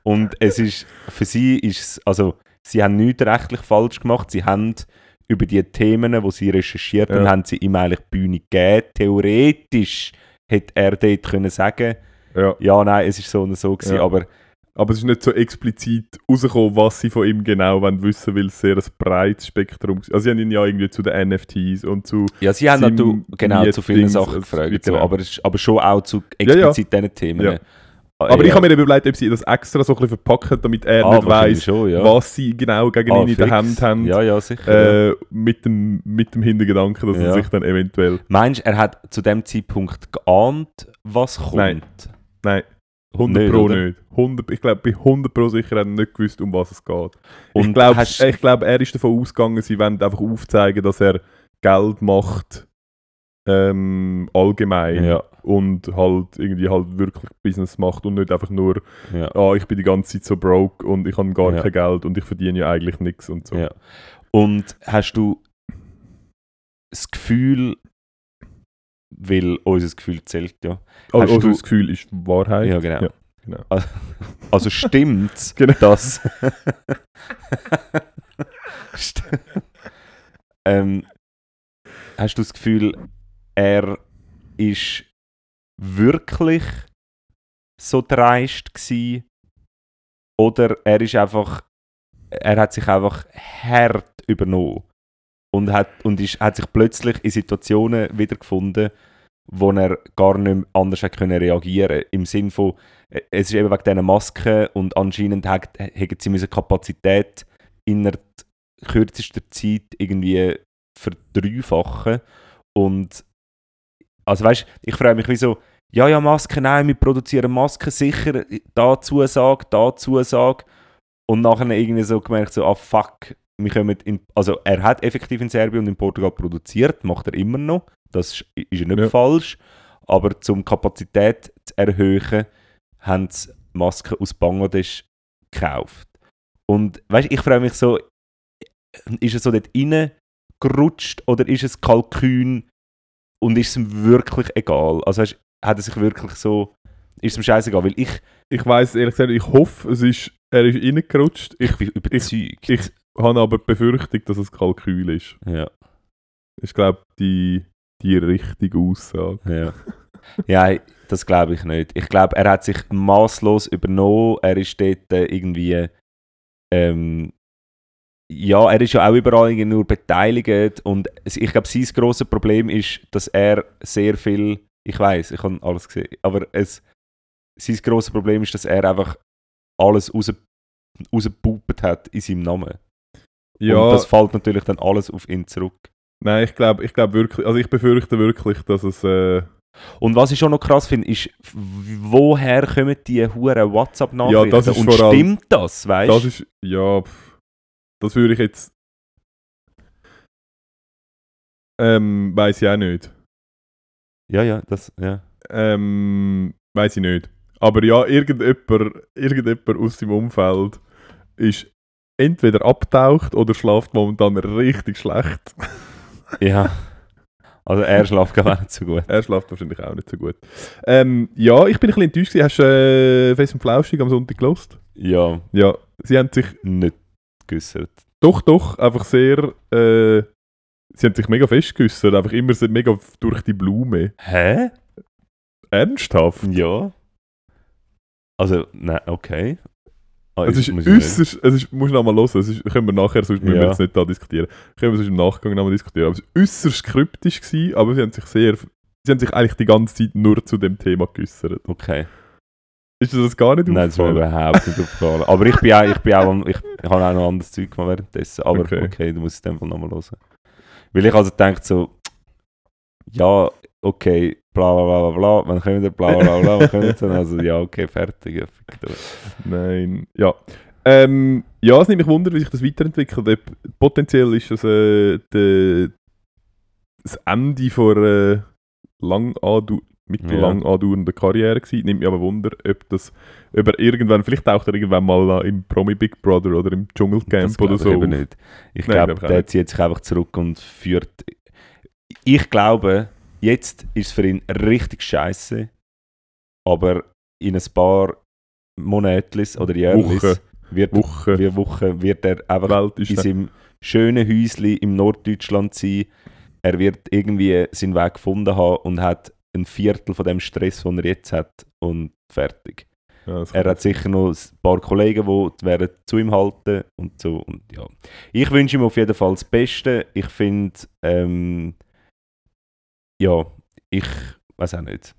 Und es ist, für sie ist es, also sie haben nichts rechtlich falsch gemacht, sie haben über die Themen, die sie recherchiert haben, Ja. haben sie ihm eigentlich die Bühne gegeben. Theoretisch hätte er dort können sagen, ja. ja, nein, es ist so und so gewesen, Ja. aber Aber es ist nicht so explizit rausgekommen, was sie von ihm genau wollen wissen, weil es sehr ein breites Spektrum ist. Also sie haben ihn ja irgendwie zu den NFTs und zu... Ja, sie haben natürlich genau zu vielen Sachen gefragt, so, aber, aber schon auch zu Ja, ja. explizit diesen Themen. Ja. Ah, Aber ich ja. habe mir eben überlegt, ob sie das extra so ein bisschen verpacken, damit er Ah, nicht schon, ja. was sie genau gegen Ah, ihn in der. Hand haben. Ja, ja, sicher. Äh, mit, dem, mit dem Hintergedanken, dass er sich dann eventuell... Meinst du, er hat zu dem Zeitpunkt geahnt, was kommt? Nein. Nein. 100 Nicht, Pro oder? nicht. 100, ich glaube, bei 100 Pro sicher hat er nicht gewusst, um was es geht. ich Und glaube, hast- ich glaub, er ist davon ausgegangen, sie wollen einfach aufzeigen, dass er Geld macht ähm, allgemein Ja, und halt irgendwie halt wirklich Business macht und nicht einfach nur, ja. ah, ich bin die ganze Zeit so broke und ich habe gar Ja. kein Geld und ich verdiene ja eigentlich nichts und so. Und hast du das Gefühl, weil unser Gefühl zählt ja. Also, Hast also du- das Gefühl ist Wahrheit. Ja, genau. Genau. Also, also stimmt's, Genau. dass. St ähm, hast du das Gefühl, er ist wirklich so dreist gsi oder er ist einfach, er hat sich einfach hart übernommen und hat und ist, hat sich plötzlich in Situationen wiedergefunden, wo er gar nicht mehr anders hat können reagieren. Im Sinn von, es ist eben wegen diesen Masken und anscheinend hätten sie müssen Kapazität innerhalb kürzester Zeit irgendwie verdreifachen und also weißt ich frage mich wieso ja ja Masken nein wir produzieren Masken sicher da Zusage da Zusage. Und nachher irgendwie so gemerkt so ah fuck wir kommen in, also er hat effektiv in Serbien und in Portugal produziert macht er immer noch. Das ist, ist ja nicht Ja. falsch. Aber zum Kapazität zu erhöhen haben sie Masken aus Bangladesch gekauft. Und weißt ich frage mich so ist er so dort reingerutscht oder ist es Kalkün und ist es ihm wirklich egal? Also weißt, hat er sich wirklich so, ist es ihm scheißegal? Weil ich, Ich weiß ehrlich gesagt, ich hoffe, es ist, er ist reingerutscht. Ich ich bin überzeugt. ich habe aber die Befürchtung, dass es Kalkül ist. ja, Ich glaube, die, die richtige Aussage. ja. ja, das glaube ich nicht. Ich glaube, er hat sich maßlos übernommen. Er ist dort äh, irgendwie, ähm, ja, er ist ja auch überall irgendwie nur beteiligt und ich glaube, sein grosses Problem ist, dass er sehr viel, ich weiß, ich habe alles gesehen, aber es, sein grosses Problem ist, dass er einfach alles raus, rausgepupert hat in seinem Namen. Ja, Und das fällt natürlich dann alles auf ihn zurück. nein, ich glaube ich glaub wirklich, also ich befürchte wirklich, dass es, äh, Und was ich schon noch krass finde, ist, woher kommen die huren WhatsApp-Nachrichten? Ja, das ist Und vor allem- stimmt das, weißt das ist, ja, pff, das würde ich jetzt, ähm, weiß ich auch nicht. Ja, ja, das, ja. Ähm, weiß ich nicht. Aber ja, irgendjemand, irgendjemand aus seinem Umfeld ist entweder abtaucht oder schlaft momentan richtig schlecht. Ja. Also er schläft gar nicht so gut. er schlaft wahrscheinlich auch nicht so gut. Ähm, ja, ich bin ein bisschen enttäuscht. gewesen. Hast du äh, Fest und Flauschig am Sonntag gelost? Ja, Ja, sie haben sich nicht geäussert. doch, doch, einfach sehr, äh, sie haben sich mega festgeküsst. Einfach immer so mega durch die Blume. Hä? Ernsthaft? Ja. Also, nein, okay. Ah, Es ist äußerst, es ist, musst du noch mal hören, es ist, können wir nachher, sonst müssen wir Ja. jetzt nicht da diskutieren, können wir sonst im Nachgang noch mal diskutieren, aber es war äußerst kryptisch, gewesen, aber sie haben sich sehr, sie haben sich eigentlich die ganze Zeit nur zu dem Thema geäussert. Okay. Ist das gar nicht Nein, das aufgefallen? überhaupt nicht aufgefallen. Aber ich bin auch, ich bin auch, ich, ich habe auch noch anderes Zeug gemacht währenddessen. Aber Okay. okay, du musst es Fall nochmal hören. Weil ich also denke so, ja, okay, bla bla bla bla wann kommen wir, bla bla bla wann wir dann? Also ja, okay, fertig. Ja. Nein, ja. Ähm, ja, es nimmt mich Wunder, wie sich das weiterentwickelt. Potenziell ist das äh, de, das Ende von einer lang andau mittellang andauernden Karriere gewesen. Nimmt mich aber Wunder, ob das ob er irgendwann, vielleicht taucht er irgendwann mal im Promi Big Brother oder im Dschungelcamp oder glaube so. ich eben auf. nicht. Ich glaube, glaub der zieht sich einfach zurück und führt. Ich glaube, jetzt ist es für ihn richtig scheiße, aber in ein paar Monatlis oder Wochen. wird, Woche, wie Wochen wird er einfach in seinem schönen Häusli im Norddeutschland sein. Er wird irgendwie seinen Weg gefunden haben und hat ein Viertel von dem Stress, den er jetzt hat und fertig. Ja, Er hat sicher noch ein paar Kollegen, die werden zu ihm halten und so. Und ja. Ich wünsche ihm auf jeden Fall das Beste. Ich finde, ähm, ja, ich weiß auch nicht.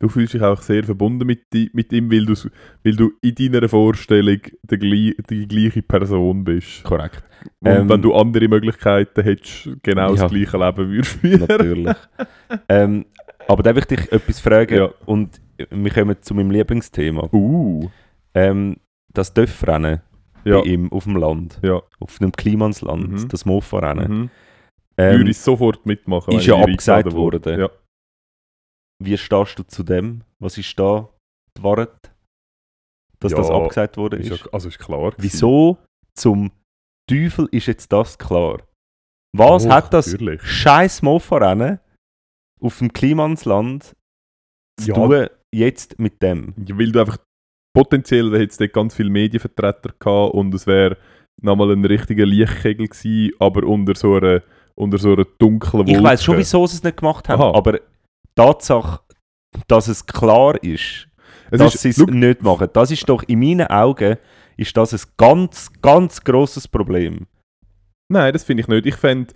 Du fühlst dich auch sehr verbunden mit, di- mit ihm, weil, du's- weil du in deiner Vorstellung gleich, die gleiche Person bist. Korrekt. Und Ähm, wenn du andere Möglichkeiten hättest, genau Ja. das gleiche Leben würdest. Natürlich. ähm, aber da möchte ich etwas fragen. Ja. Und wir kommen zu meinem Lieblingsthema. Uh. Ähm, das Dörfrennen Ja. bei ihm auf dem Land, Ja. auf einem Klimansland, Mhm. das Mofa-Rennen. Mhm. Ähm, Würde ich sofort mitmachen. ist ja abgesagt worden. Ja. Wie stehst du zu dem? Was ist da die Wahrheit? Dass Ja, das abgesagt worden Ist ist? also ist klar. gewesen. Wieso zum Teufel ist jetzt das klar? Was Och, hat das scheiß Mofa-Rennen auf dem Klimansland zu Ja. tun jetzt mit dem? Ja, weil du einfach potenziell hätte es dort ganz viele Medienvertreter gehabt und es wäre nochmal ein richtiger Lichtkegel gewesen, aber unter so einer, unter so einer dunklen Wolke. Ich weiß schon, wieso sie es nicht gemacht haben, Aha. aber die Tatsache, dass es klar ist, es dass sie es nicht machen, das ist doch in meinen Augen ist das ein ganz, ganz grosses Problem. Nein, das finde ich nicht. Ich fände,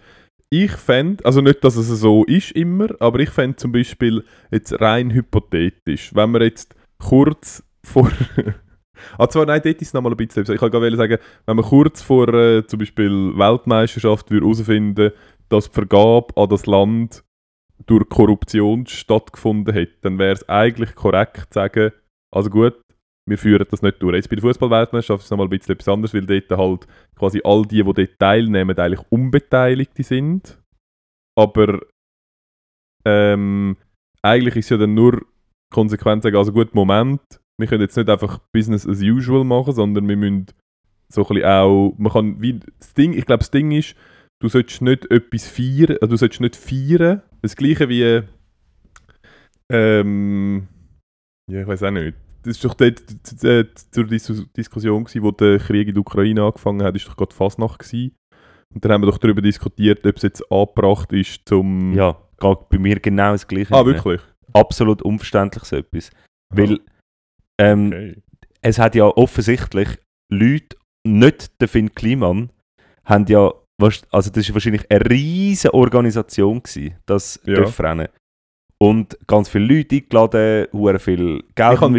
ich fänd, also nicht, dass es so ist immer, aber ich fände zum Beispiel jetzt rein hypothetisch, wenn wir jetzt kurz vor... ah, zwar, nein, dort ist es nochmal ein bisschen... Ich wollte gerade sagen, wenn man kurz vor äh, zum Beispiel Weltmeisterschaft würde herausfinden dass die Vergabe an das Land durch Korruption stattgefunden hat, dann wäre es eigentlich korrekt zu sagen, also gut, wir führen das nicht durch. Jetzt bei der Fußballweltmeisterschaft ist es nochmal ein bisschen etwas anderes, weil dort halt quasi all die, die dort teilnehmen, eigentlich Unbeteiligte sind. Aber ähm, eigentlich ist ja dann nur konsequent sagen, also gut, Moment, wir können jetzt nicht einfach Business as usual machen, sondern wir müssen so ein bisschen auch, man kann, wie, das Ding, ich glaube, das Ding ist, du solltest nicht etwas feiern, also du solltest nicht feiern, das gleiche wie, ähm, ja, ich weiß auch nicht. Das ist doch dort äh, zur Dis Diskussion gewesen, wo der Krieg in der Ukraine angefangen hat, ist doch gerade Fasnacht gewesen. Und dann haben wir doch darüber diskutiert, ob es jetzt angebracht ist zum... Ja, bei mir genau das Gleiche. Ah, wirklich? Absolut unverständlich so etwas. Weil ähm, Okay. es hat ja offensichtlich Leute, nicht der Finn Kliman, haben ja, also das war wahrscheinlich eine riesige Organisation, gewesen, das Ja. Dörfrennen. Und ganz viele Leute eingeladen, hure viel Geld Ich habe keine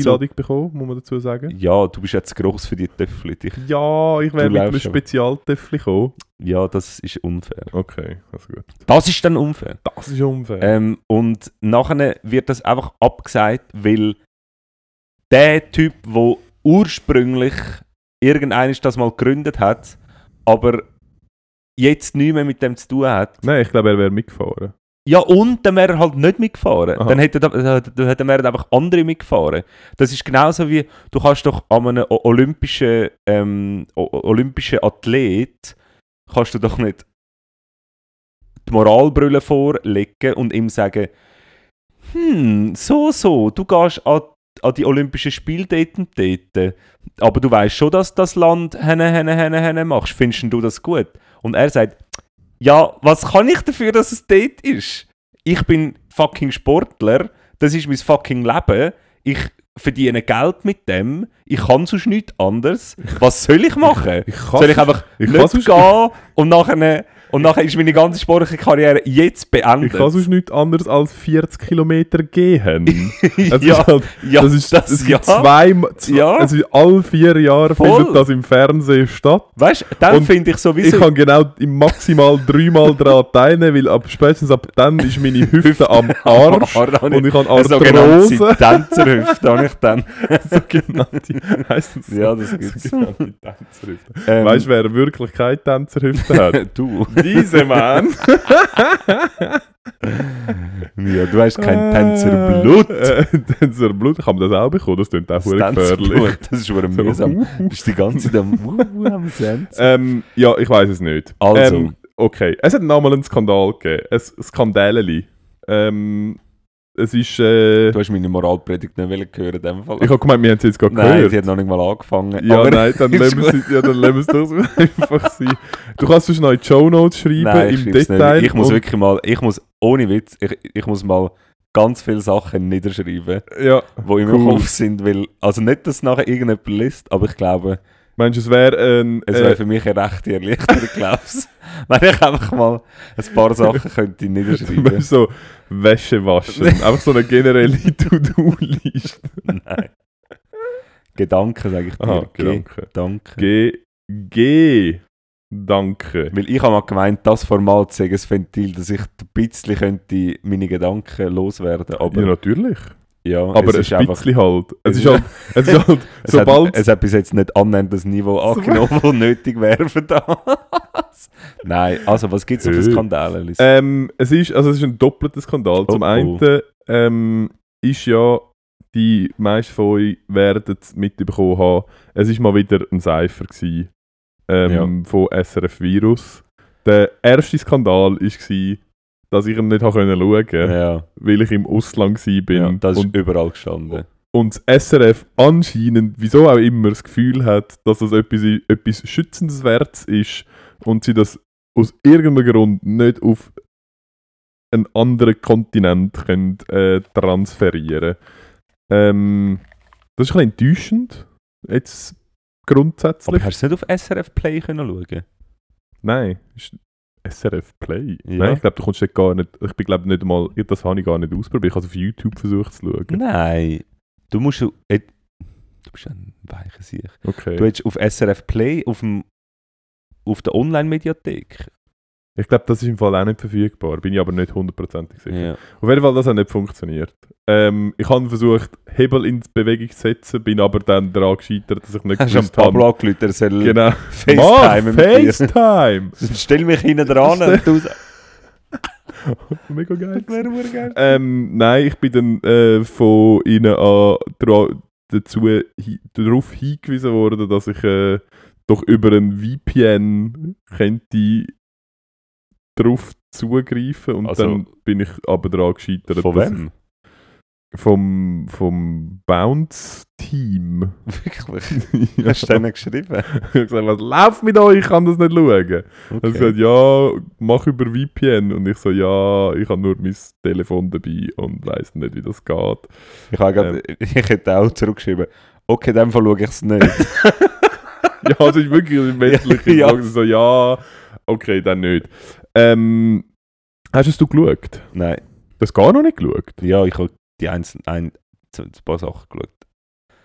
so. Einladung bekommen, muss man dazu sagen. Ja, du bist jetzt gross für die Töffel. Ich, Ja, ich wäre Du mit einem. Spezialtöffel gekommen. ja, das ist unfair. Okay, also gut. Das ist dann unfair. Das ist unfair. Ähm, und nachher wird das einfach abgesagt, weil der Typ, der ursprünglich irgendeines das mal gegründet hat, aber jetzt nichts mehr mit dem zu tun hat. Nein, ich glaube, er wäre mitgefahren. Ja, und dann wäre er halt nicht mitgefahren. Aha. Dann hätten da- dann wären einfach andere mitgefahren. Das ist genauso wie, du kannst doch an einem olympischen, ähm, olympischen Athlet, kannst du doch nicht die Moralbrille vorlegen und ihm sagen, hm, so, so, du gehst an, an die Olympischen Spiele dort und dort, aber du weißt schon, dass das Land henne, henne, henne, henne machst. Findest du das gut? Und er sagt, ja, was kann ich dafür, dass es dort ist? Ich bin fucking Sportler, das ist mein fucking Leben. Ich verdiene Geld mit dem, ich kann sonst nichts anderes. Was soll ich machen? Ich kann soll ich einfach ich nicht gehen und nachher, und nachher ist meine ganze sportliche Karriere jetzt Ich beendet? kann sonst nichts anderes als 40 Kilometer gehen. Es ja, ist halt, ja, das ist, das, es ja. gibt zwei, zwei Ja. also alle vier Jahre Voll. findet das im Fernsehen statt. Weißt du, dann finde ich Ich sowieso. kann genau im maximal dreimal daran teilnehmen, weil ab, spätestens ab dann ist meine Hüfte am Arsch und ich habe Eine sogenannte Arthrose. Tänzerhüfte habe ich dann. sogenannte, heisst das so? Ja, das gibt's. Sogenannte Tänzerhüfte. Ähm, Weißt du, wer wirklich keine Tänzerhüfte hat? du. Diese Mann. Ja, du hast kein Tänzerblut. Äh, Tänzerblut, kann man das auch bekommen? Das klingt auch Das gefährlich. Das ist schon So, mühsam. uh, Du bist die ganze Zeit am, uh, am Sensen. Ähm, ja, ich weiß es nicht. Also. Ähm, okay, es hat nochmal einen Skandal gegeben. Ein Skandaleli. Ähm, es ist. Äh, Du hast meine Moralpredigt nicht wollen hören in dem Fall. ich habe gemeint, wir haben es jetzt gerade Nein, gehört. sie hat noch nicht mal angefangen. Ja, aber nein, dann lassen wir es, ja, dann lassen es doch einfach sein. Du kannst sonst noch in die Show Notes schreiben, Nein, ich im Detail. Nicht. Ich muss wirklich mal, ich muss, ohne Witz, ich, ich muss mal ganz viele Sachen niederschreiben, Ja, die in Cool. meinem Kopf sind, weil, also nicht, dass nachher irgendjemand liest, aber ich glaube, meinst du, es wäre ein. es wäre Äh, für mich eine rechte Erleichterung, glaube ich. Wenn ich einfach mal ein paar Sachen könnte niederschreiben. so Wäsche waschen. einfach so eine generelle To-Do-Liste. Nein. Gedanken, sage ich dir. Aha, Gedanken. Danke. G. G. Danke. Weil ich habe mal gemeint, das Format sei ein Ventil, dass ich ein bisschen könnte meine Gedanken loswerden Ja, aber natürlich. Ja, Aber es ein ist einfach... bisschen halt. Es es ist halt, es ist halt Es sobald... hat, es hat bis jetzt nicht annähernd das Niveau angenommen, das nötig wäre für das. Nein, also was gibt es noch für Hey. Skandale? Ähm, es, ist, also es ist ein doppelter Skandal. Zum Oh, oh. einen ähm, ist ja, die meisten von euch werden es mitbekommen haben, es ist mal wieder ein Cypher gewesen, ähm, von SRF Virus. Der erste Skandal war, dass ich ihn nicht schauen konnte, ja, weil ich im Ausland war. ja, das ist und, überall gestanden. und das SRF anscheinend, wieso auch immer, das Gefühl hat, dass das etwas, etwas Schützenswertes ist und sie das aus irgendeinem Grund nicht auf einen anderen Kontinent können, äh, transferieren ähm, Das ist ein bisschen enttäuschend, jetzt grundsätzlich. Aber hast du nicht auf SRF Play können schauen? Nein, ist SRF Play. Ja. Nein, ich glaube, du kommst dort gar nicht, ich bin glaube nicht mal, das habe ich gar nicht ausprobiert, ich habe es auf YouTube versucht zu schauen. Nein. Du musst... äh, Du bist ein weicher Sieg. Okay. Du hättest auf SRF Play, auf, dem, auf der Online-Mediathek. Ich glaube, das ist im Fall auch nicht verfügbar, bin ich aber nicht hundertprozentig sicher. Ja. Auf jeden Fall, das hat nicht funktioniert. Ähm, ich habe versucht, Hebel in Bewegung zu setzen, bin aber dann daran gescheitert, dass ich nicht Hast gewusst habe. Pablo angerufen, er soll Genau. FaceTime. FaceTime! Stell mich hinten dran und du. Mega geil. Geil. Ähm, nein, ich bin dann äh, von ihnen an, dazu hi, darauf hingewiesen worden, dass ich äh, doch über ein VPN könnte drauf zugreifen und Also- dann bin ich aber daran gescheitert. Von wem? ich- Vom, vom Bounce-Team. Wirklich? ja. Hast du denen geschrieben? Ich habe gesagt, was läuft mit euch? Ich kann das nicht schauen. Er hat gesagt, ja, mach über VPN. Und ich so, ja, ich habe nur mein Telefon dabei und weiß nicht, wie das geht. Ich, habe grad, ich hätte auch zurückgeschrieben, okay, in dem Fall schaue ich es nicht. Ja, es ist wirklich eine menschliche Ja. Frage. So, ja, okay, dann nicht. Ähm, hast du es geschaut? Nein. Du hast gar noch nicht geschaut? Ja, ich habe die einzelnen, ein, ein paar Sachen geschaut.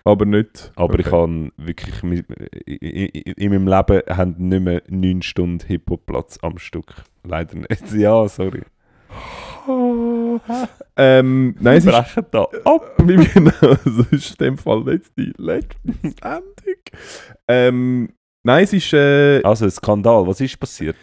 Aber nicht. Aber ich okay. habe wirklich, in meinem Leben haben nicht mehr 9 Stunden Hip-Hop-Platz am Stück. Leider nicht. Ja, sorry. Ähm, nein, es Wir brechen da ab. genau, das ist in dem Fall nicht die letzte Sendung. ähm, nein, es ist. Äh, Also, ein Skandal, was ist passiert?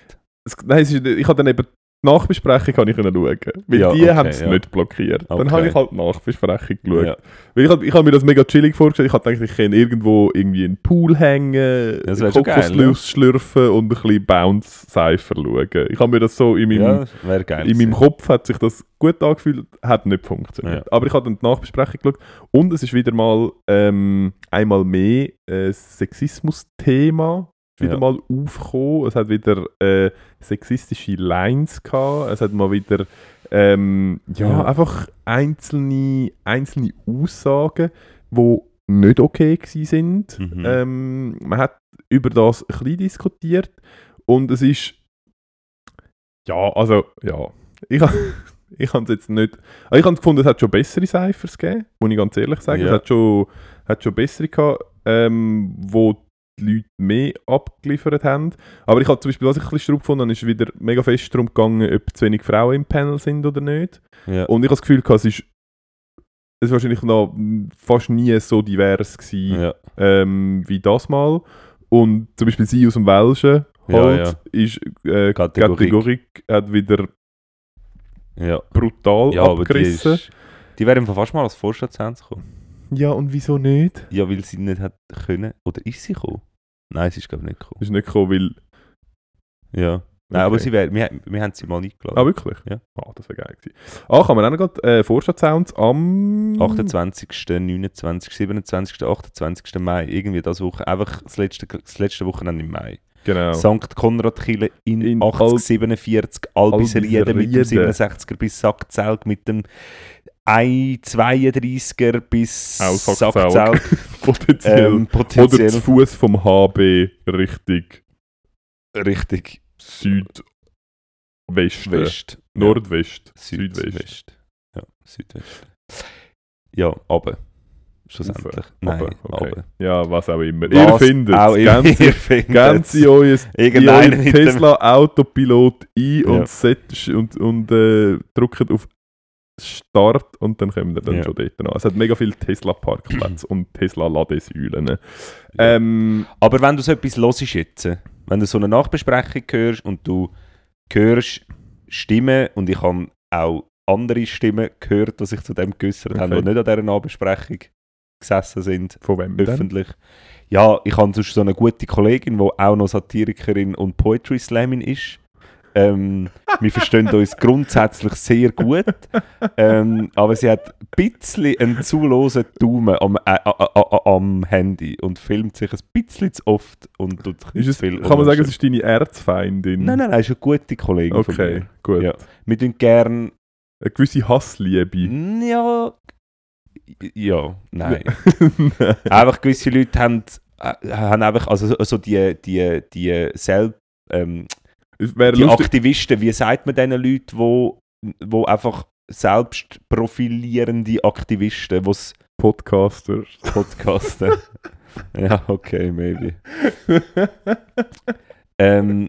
es, nein, es ist ich habe dann eben Nachbesprechung kann ich schauen. Weil Ja, die okay, haben es ja. nicht blockiert. Dann Okay. habe ich halt Nachbesprechung geschaut. Ja. Weil ich, ich habe mir das mega chillig vorgestellt. Ich habe gedacht, ich kann irgendwo irgendwie in den Pool hängen, Kokosnuss schlürfen und ein bisschen Bounce-Cypher schauen. Ich habe mir das so in meinem, geil. in meinem. Kopf hat sich das gut angefühlt, hat nicht funktioniert. Aber ich habe dann die Nachbesprechung geschaut und es ist wieder mal ähm, einmal mehr ein Sexismus-Thema wieder Ja. mal aufgekommen. Es hat wieder äh, sexistische Lines gehabt. Es hat mal wieder ähm, ja, Ja. einfach einzelne, einzelne Aussagen, die nicht okay sind. Mhm. Ähm, man hat über das ein bisschen diskutiert und es ist ja, also ja, ich habe ich habe es jetzt nicht, also ich habe gefunden, es hat schon bessere Cyphers gegeben, muss ich ganz ehrlich sagen. Es Ja. hat schon, hat schon bessere gehabt, ähm, wo die Leute mehr abgeliefert haben. Aber ich habe zum Beispiel, was ich ein bisschen gefunden habe, ist wieder mega fest darum gegangen, ob zu wenig Frauen im Panel sind oder nicht. Ja. Und ich habe das Gefühl, es ist, es ist wahrscheinlich noch fast nie so divers gewesen, ja. ähm, wie das mal. Und zum Beispiel sie aus dem Welschen halt, ja. ist äh. Kategorie hat wieder brutal abgerissen. die wäre einfach fast mal als Vorstandshand gekommen. Ja, und wieso nicht? Ja, weil sie nicht hat können. Oder ist sie gekommen? Nein, sie ist glaube ich nicht gekommen. Ist nicht gekommen, weil... Ja. Nein, aber sie wär, wir, wir haben sie mal eingeladen. Ah, wirklich? Ja. Ah, das wäre geil gewesen. Ah, kann man auch noch gerade äh, Vorstadtsounds am... 28., 29., 27., 28. Mai. Irgendwie das Woche. Einfach das letzte, das letzte Wochenende im Mai. Genau. St. Konrad Kille in, In 8047, Albisrieden mit dem Albisrieden. 67er bis Sackzelg mit dem 1,32er bis Auch Sackzelg. Potenziell. ähm, Oder potenziell zu Fuß vom HB Richtung richtig Südwesten. West. Nordwest. Süd, Südwest. West. Ja, Südwest. Ja, aber. Schlussendlich. Ufer. Nein, Aber, okay. aber. Ja, was auch immer. Was ihr findet auch es. Ganz, ihr findet ganz in euer, Tesla Autopilot ein Ja. und, set, und, und äh, drückt auf Start und dann kommen wir dann Ja. schon dort an. Es hat mega viele Tesla-Parkplätze und Tesla-Ladesäulen. Ähm, Aber wenn du so etwas hörst jetzt, wenn du so eine Nachbesprechung hörst und du hörst Stimmen und ich habe auch andere Stimmen gehört, die sich zu dem geäußert haben, Okay. die nicht an dieser Nachbesprechung gesessen sind, von wem denn? öffentlich. Ja, ich habe sonst so eine gute Kollegin, die auch noch Satirikerin und Poetry Slamin ist. Ähm, wir verstehen uns grundsätzlich sehr gut, ähm, aber sie hat ein bisschen einen zu losen Daumen am, äh, äh, äh, am Handy und filmt sich ein bisschen zu oft und tut es, bisschen kann man sagen, es ist deine Erzfeindin? Nein, nein, nein, ist eine gute Kollegin von Okay, mir. gut. Ja. Wir tun gerne... Eine gewisse Hassliebe. Ja... Ja, nein. einfach gewisse Leute haben, äh, haben einfach, also so die, die, die selbst... Ähm, die Aktivisten, wie sagt man diesen Leuten, wo, wo einfach selbst profilierende Aktivisten, es Podcaster. podcasten? ja, okay, maybe. Ähm,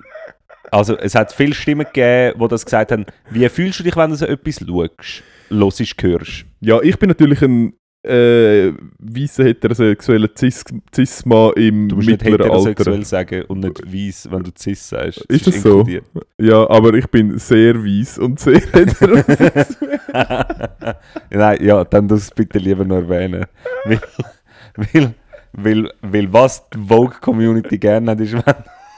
also es hat viele Stimmen gegeben, die das gesagt haben, wie fühlst du dich, wenn du so etwas schaust, hörst, hörst? ja, ich bin natürlich ein äh, weißer heterosexueller Cis Cis-Mann im Du musst nicht mittleren heterosexuell Alter. sagen und nicht weiss, wenn du cis sagst. Es Ist das so? inkludiert. Ja, aber ich bin sehr weiß und sehr heterosexuell. Nein, ja, dann das bitte lieber noch erwähnen. Weil, weil, weil, weil was die Vogue-Community gerne hat, ist, wenn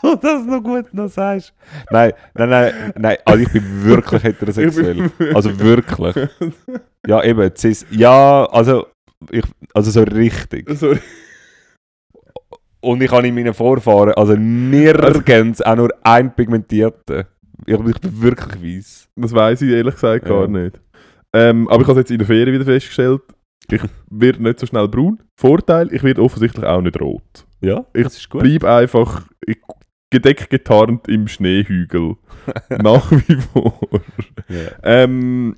du das noch gut noch sagst. Nein, nein, nein, nein, also ich bin wirklich heterosexuell. Also wirklich. Ja, eben, cis. Ja, also, ich, also so richtig. Sorry. Und ich habe in meinen Vorfahren, also nirgends auch nur ein pigmentierten. Ich, ich bin wirklich weiß. Das weiß ich ehrlich gesagt gar Ja. nicht. Ähm, aber ich habe es jetzt in der Ferien wieder festgestellt, ich werde nicht so schnell braun. Vorteil, ich werde offensichtlich auch nicht rot. Ja, Ich das ist gut. Bleib einfach gedeckt getarnt im Schneehügel. Nach wie vor. Ja. Ähm,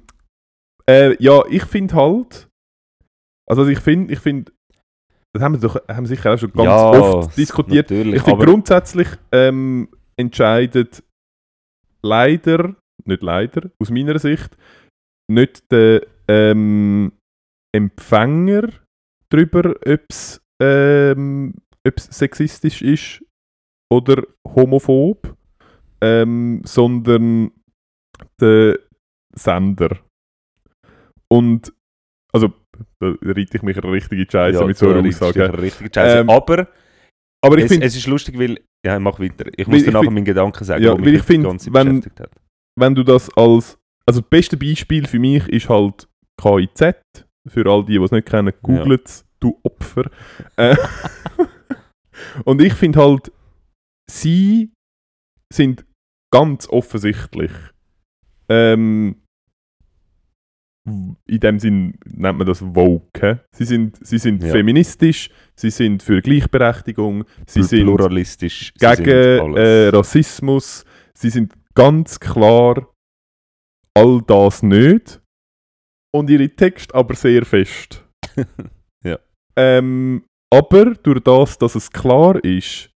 äh, ja, ich finde halt, also ich finde, ich finde, das haben wir doch haben wir sicher auch schon ganz Ja, oft diskutiert. Ich finde grundsätzlich ähm, entscheidet leider, nicht leider, aus meiner Sicht, nicht der ähm, Empfänger darüber, ob es ähm, ob's sexistisch ist oder homophob, ähm, sondern der Sender. Und also da reite ich mich richtig Scheiße ja, mit so einer Aussage. Ähm, aber Aber ich es, finde, es ist lustig, weil. Ja, mach weiter. Ich muss dir nachher find- meinen Gedanken sagen, Ja, weil ich find, Zeit wenn- beschäftigt hat. wenn du das als. Also das beste Beispiel für mich ist halt KIZ. Für all die, die es nicht kennen, googelt es, du Opfer. Äh, Und ich finde halt, sie sind ganz offensichtlich ähm, in dem Sinn nennt man das Woke. Sie sind, sie sind Ja. feministisch, sie sind für Gleichberechtigung, sie sind pluralistisch. sie sind gegen alles. äh, Rassismus. Sie sind ganz klar all das nicht. Und ihre Texte aber sehr fest. Ja. Ähm, aber durch das, dass es klar ist,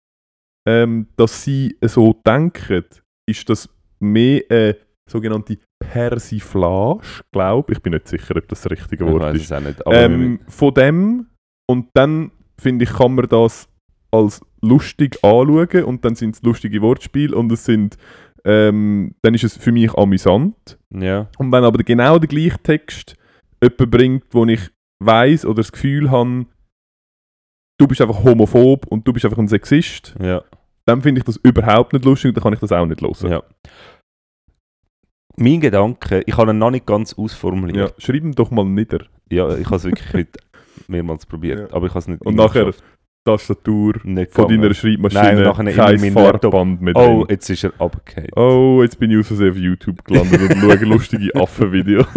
ähm, dass sie so denken, ist das mehr eine sogenannte Persiflage, glaube ich. bin nicht sicher, ob das das richtige ich Wort weiß ist. es auch nicht. Ähm, von dem und dann finde ich, kann man das als lustig anschauen und dann sind es lustige Wortspiele und es sind ähm, dann ist es für mich amüsant. ja. Und wenn aber genau der gleiche Text jemand bringt, wo ich weiß oder das Gefühl habe, du bist einfach homophob und du bist einfach ein Sexist, Ja. dann finde ich das überhaupt nicht lustig und dann kann ich das auch nicht hören. ja. Mein Gedanke, ich habe ihn noch nicht ganz ausformuliert. Ja, schreib ihn doch mal nieder. Ja, ich habe es wirklich heute mehrmals probiert, Ja. aber ich habe es nicht Und nachher. Tastatur nicht von gegangen. deiner Schreibmaschine, Nein, kein. Farbband mehr Oh, jetzt ist er abgefallen. Oh, jetzt bin ich aus Versehen auf YouTube gelandet und schaue lustige Affenvideos.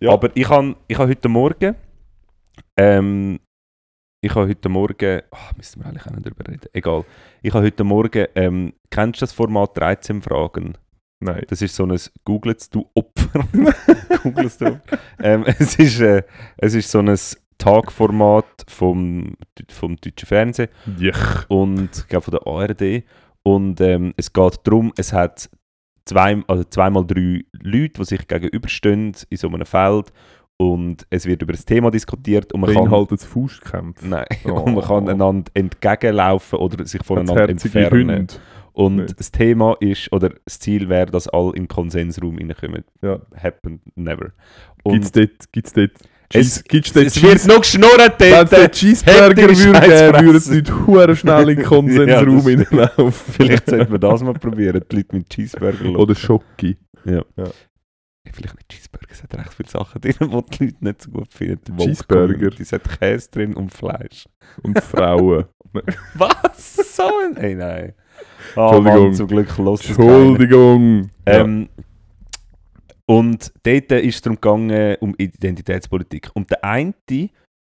Ja. Aber ich habe ich hab heute Morgen. Ähm, ich habe heute Morgen. Ach, müssen wir eigentlich auch nicht darüber reden. Egal. Ich habe heute Morgen. Ähm, kennst du das Format 13 Fragen? Nein. Das ist so ein Googelst du Opfer. Googelst du. ähm, es, ist, äh, es ist so ein Tagformat vom, vom deutschen Fernsehen Jech. und ich glaube von der ARD. Und ähm, es geht darum, es hat zwei, also zweimal drei Leute, die sich gegenüberstehen in so einem Feld und es wird über das Thema diskutiert und man kann, Beinhaltet es Faustkämpfe. nein, Oh. und man kann einander entgegenlaufen oder sich voneinander entfernen. Hunde. Und Nicht. das Thema ist, oder das Ziel wäre, dass alle in den Konsensraum reinkommen. Ja. Happened never. Gibt es dort, gibt's dort, es, gibt's dort es wird noch geschnurrt wenn es dort. dort Cheeseburger würde würden die Leute schnell in den Ja, Konsensraum stimmt. hineinlaufen. Vielleicht sollten wir das mal probieren, die Leute mit Cheeseburger locken. Oder Schoki. Vielleicht nicht Cheeseburger, es hat recht viele Sachen drin, die die Leute nicht so gut finden. Die Cheeseburger. Es hat Käse drin und Fleisch. Und Frauen. Was? So ein... Ey, nein. Ah, Entschuldigung. Mann, zum Glück los. Entschuldigung. Ja. Ähm, und dort ist es darum gegangen, um Identitätspolitik. Und der eine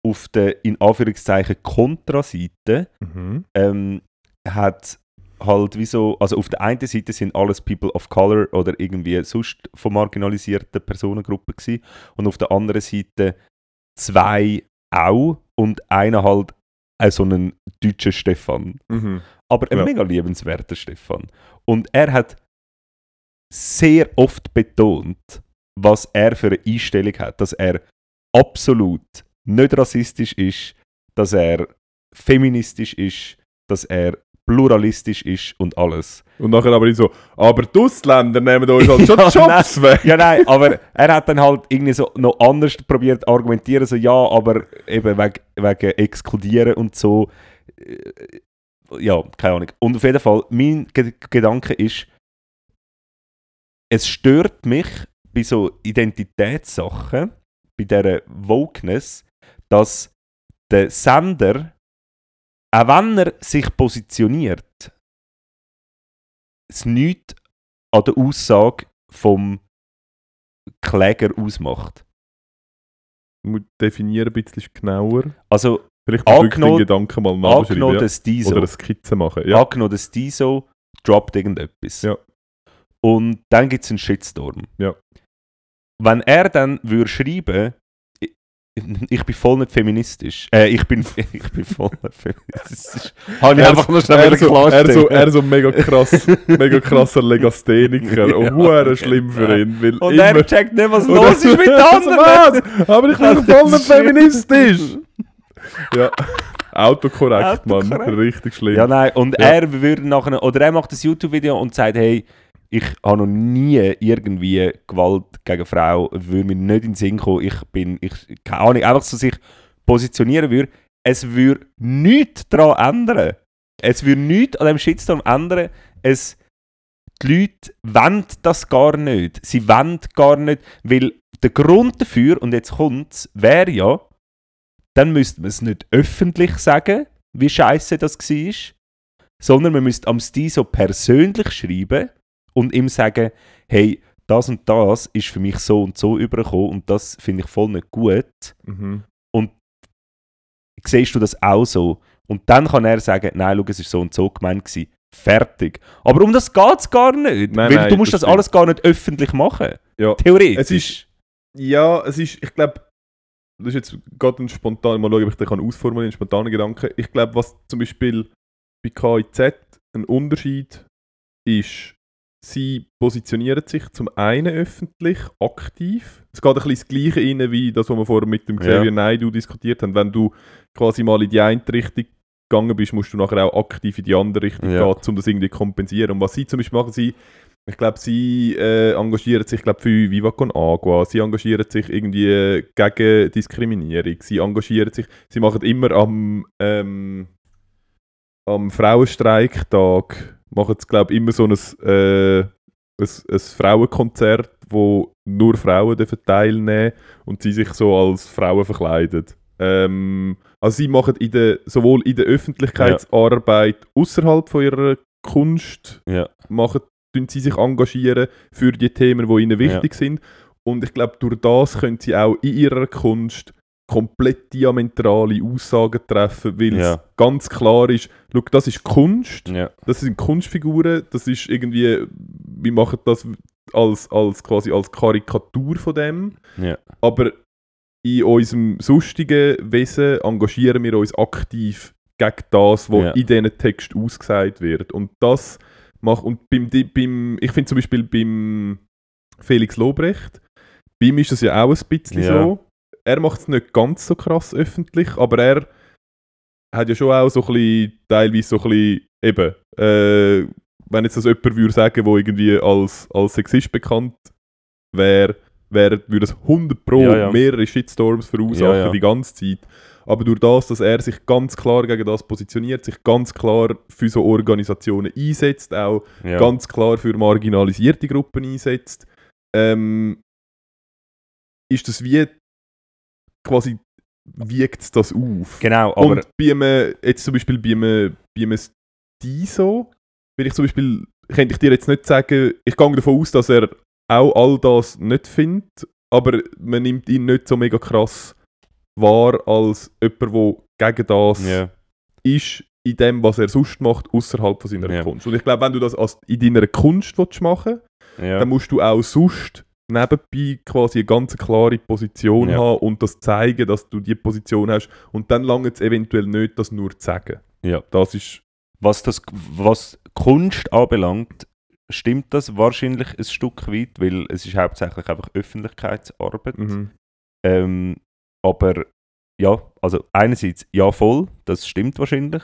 auf der, in Anführungszeichen, Kontraseite Mhm. ähm, hat halt wie so, also auf der einen Seite sind alles People of Color oder irgendwie sonst von marginalisierten Personengruppen gewesen und auf der anderen Seite zwei auch und einer halt äh, so einen deutschen Stefan. Mhm. Aber ein Ja. mega liebenswerter Stefan. Und er hat sehr oft betont, was er für eine Einstellung hat, dass er absolut nicht rassistisch ist, dass er feministisch ist, dass er pluralistisch ist und alles. Und nachher aber so, aber die Ausländer nehmen uns halt schon Ja, Jobs weg. Ja, nein, aber er hat dann halt irgendwie so noch anders probiert zu argumentieren, so ja, aber eben wegen, wegen Exkludieren und so. Äh, Ja, keine Ahnung. Und auf jeden Fall, mein Ge Gedanke ist, es stört mich bei so Identitätssachen, bei dieser Wokeness, dass der Sender, auch wenn er sich positioniert, es nichts an der Aussage vom Kläger ausmacht. Du musst definieren ein bisschen genauer. Also Vielleicht wirklich den Angenommen- Gedanken mal angenommen, dass die so Oder eine Skizze machen. Ja. angenommen, dass die so droppt irgendetwas. Ja. Und dann gibt es einen Shitstorm. Ja. Wenn er dann würde schreiben, ich, bin voll nicht feministisch. Äh, ich bin, ich bin voll nicht feministisch. Habe ich Er- einfach nur schnell er, so, er, so, er so mega krass, mega krasser Legastheniker. Ja, und hure schlimm für ihn. Weil Und immer, er checkt nicht, was los ist mit anderen. Aber ich bin Das voll nicht feministisch. ja. Autokorrekt, Mann. Autokorrekt. Richtig schlimm. Ja, nein, und Ja. er würde nachher, oder er macht ein YouTube-Video und sagt, hey, ich habe noch nie irgendwie Gewalt gegen Frau, würde mir nicht in den Sinn kommen, ich bin, ich, keine Ahnung, einfach so sich positionieren würde, es würde nichts daran ändern. Es würde nichts an dem Shitstorm ändern. Es, die Leute wollen das gar nicht. Sie wollen gar nicht, weil der Grund dafür, und jetzt kommt es, wäre ja, dann müsste man es nicht öffentlich sagen, wie scheiße das war, sondern man müsste am Stil so persönlich schreiben und ihm sagen, hey, das und das ist für mich so und so übergekommen und das finde ich voll nicht gut. Mhm. Siehst du das auch so? Und dann kann er sagen, nein, schau, es ist so und so gemeint gewesen. Fertig. Aber um das geht es gar nicht. Nein, weil nein, du musst das das, alles gar nicht öffentlich machen. Ja. Theoretisch. Es ist, ja, es ist, ich glaube, das ist jetzt gerade ein spontan, mal schauen, ob ich den kann ausformulieren, ein spontaner Gedanke. Ich glaube, was zum Beispiel bei KIZ ein Unterschied ist, sie positionieren sich zum einen öffentlich, aktiv. Es geht ein bisschen das Gleiche rein, wie das, was wir vorher mit dem Xavier Ja. Naidu diskutiert haben. Wenn du quasi mal in die eine Richtung gegangen bist, musst du nachher auch aktiv in die andere Richtung Ja. gehen, um das irgendwie zu kompensieren. Und was sie zum Beispiel machen, sie ich glaube, sie äh, engagieren sich glaub, für Viva Con Agua, sie engagieren sich irgendwie äh, gegen Diskriminierung, sie engagieren sich, sie machen immer am, ähm, am Frauenstreiktag, machen sie glaube immer so ein, äh, ein, ein Frauenkonzert, wo nur Frauen dürfen teilnehmen und sie sich so als Frauen verkleiden. Ähm, also sie machen in der, sowohl in der Öffentlichkeitsarbeit außerhalb von ihrer Kunst ja. machen, tun sie sich engagieren für die Themen, die ihnen wichtig sind. Und ich glaube, durch das können sie auch in ihrer Kunst komplett diametrale Aussagen treffen, weil Ja. es ganz klar ist, schau, das ist Kunst, Ja. das sind Kunstfiguren, das ist irgendwie, wir machen das als, als quasi als Karikatur von dem, Ja. aber in unserem sonstigen Wesen engagieren wir uns aktiv gegen das, was in diesen Text ausgesagt wird. Und das mach, und beim, beim ich finde zum Beispiel beim Felix Lobrecht, bei ihm ist das ja auch ein bisschen so. Er macht es nicht ganz so krass öffentlich, aber er hat ja schon auch so ein bisschen, teilweise so ein bisschen, eben, äh, wenn jetzt das jemand würde sagen, der irgendwie als, als Sexist bekannt wäre, wäre, würde es 100 pro Ja, ja. mehrere Shitstorms verursachen Ja, die ganze Zeit. Aber durch das, dass er sich ganz klar gegen das positioniert, sich ganz klar für so Organisationen einsetzt, auch ganz klar für marginalisierte Gruppen einsetzt, ähm, ist das wie quasi wiegt das auf. genau, aber Und bei einem, jetzt zum Beispiel bei einem, bei einem Stiso, will ich zum Beispiel, könnte ich dir jetzt nicht sagen, ich gehe davon aus, dass er auch all das nicht findet, aber man nimmt ihn nicht so mega krass wahr als jemand, der gegen das ja. ist in dem, was er sonst macht, außerhalb von seiner Ja. Kunst. Und ich glaube, wenn du das als in deiner Kunst willst machen Ja. dann musst du auch sonst nebenbei quasi eine ganz klare Position Ja. haben und das zeigen, dass du die Position hast. Und dann lange es eventuell nicht, das nur zu sagen. Ja. Das ist. was, das, was Kunst anbelangt, stimmt das wahrscheinlich ein Stück weit, weil es ist hauptsächlich einfach Öffentlichkeitsarbeit. Mhm. Ähm, aber ja, also einerseits ja voll, das stimmt wahrscheinlich,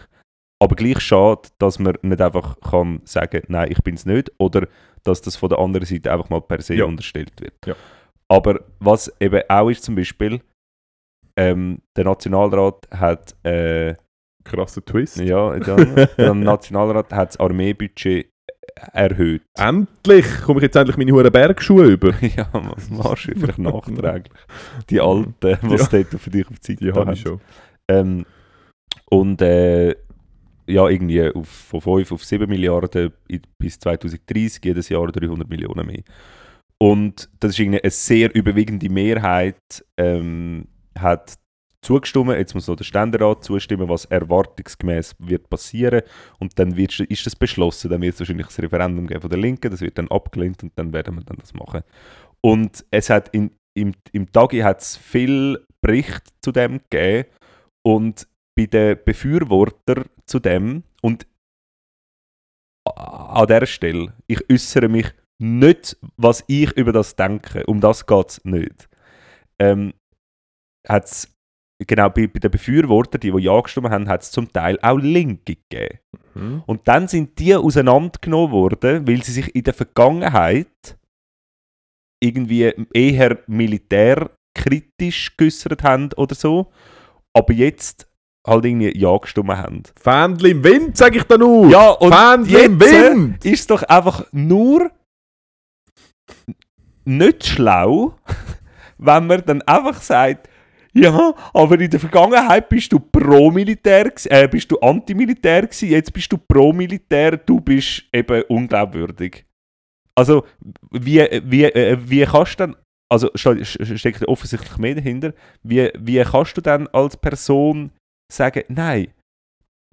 aber gleich schade, dass man nicht einfach kann sagen, nein, ich bin es nicht, oder dass das von der anderen Seite einfach mal per se Ja. unterstellt wird. Ja. Aber was eben auch ist zum Beispiel, ähm, der Nationalrat hat äh, Krasser Twist. ja, dann, der Nationalrat hat das Armeebudget erhöht. Endlich komme ich jetzt endlich meine hohen Bergschuhe über. ja, was machst du vielleicht nachträglich? Die alten, was Ja. dort für dich auf die Seite Die habe haben. ich schon. Ähm, und äh, ja, irgendwie auf, von 5 auf 7 Milliarden bis 2030, jedes Jahr 300 Millionen mehr. Und das ist irgendwie eine sehr überwiegende Mehrheit, ähm, hat zugestimmt. Jetzt muss noch der Ständerat zustimmen, was erwartungsgemäß wird passieren. Und dann wird, ist das beschlossen. Dann wird es wahrscheinlich das Referendum geben von der Linken. Das wird dann abgelehnt und dann werden wir dann das machen. Und es hat in, im, im Tagi hat es viel Bericht zu dem gegeben. Und bei den Befürwortern zu dem und an dieser Stelle, ich äußere mich nicht, was ich über das denke. Um das geht es nicht. Ähm, hat's, genau, bei, bei den Befürwortern, die, die ja gestimmt haben, hat es zum Teil auch Linke gegeben. Mhm. Und dann sind die auseinandergenommen worden, weil sie sich in der Vergangenheit irgendwie eher militärkritisch geäußert haben oder so, aber jetzt halt irgendwie ja gestimmt haben. Fähnchen im Wind, sage ich da nur! Ja, und Fähnchen im äh, Wind! ist es doch einfach nur nicht schlau, wenn man dann einfach sagt, ja, aber in der Vergangenheit bist du pro-Militär, äh, bist du anti-Militär gewesen, jetzt bist du pro-Militär, du bist eben unglaubwürdig. Also, wie, wie, äh, wie kannst du dann, also ste- st- steckt offensichtlich mehr dahinter, wie, wie kannst du dann als Person sagen, nein,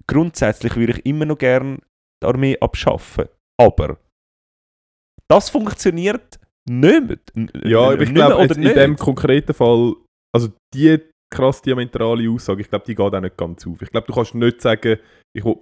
grundsätzlich würde ich immer noch gerne die Armee abschaffen. Aber das funktioniert nicht. N- Ja, aber ich mehr glaube, in dem konkreten Fall, also die krass diametrale Aussage, ich glaube, die geht auch nicht ganz auf. Ich glaube, du kannst nicht sagen, ich will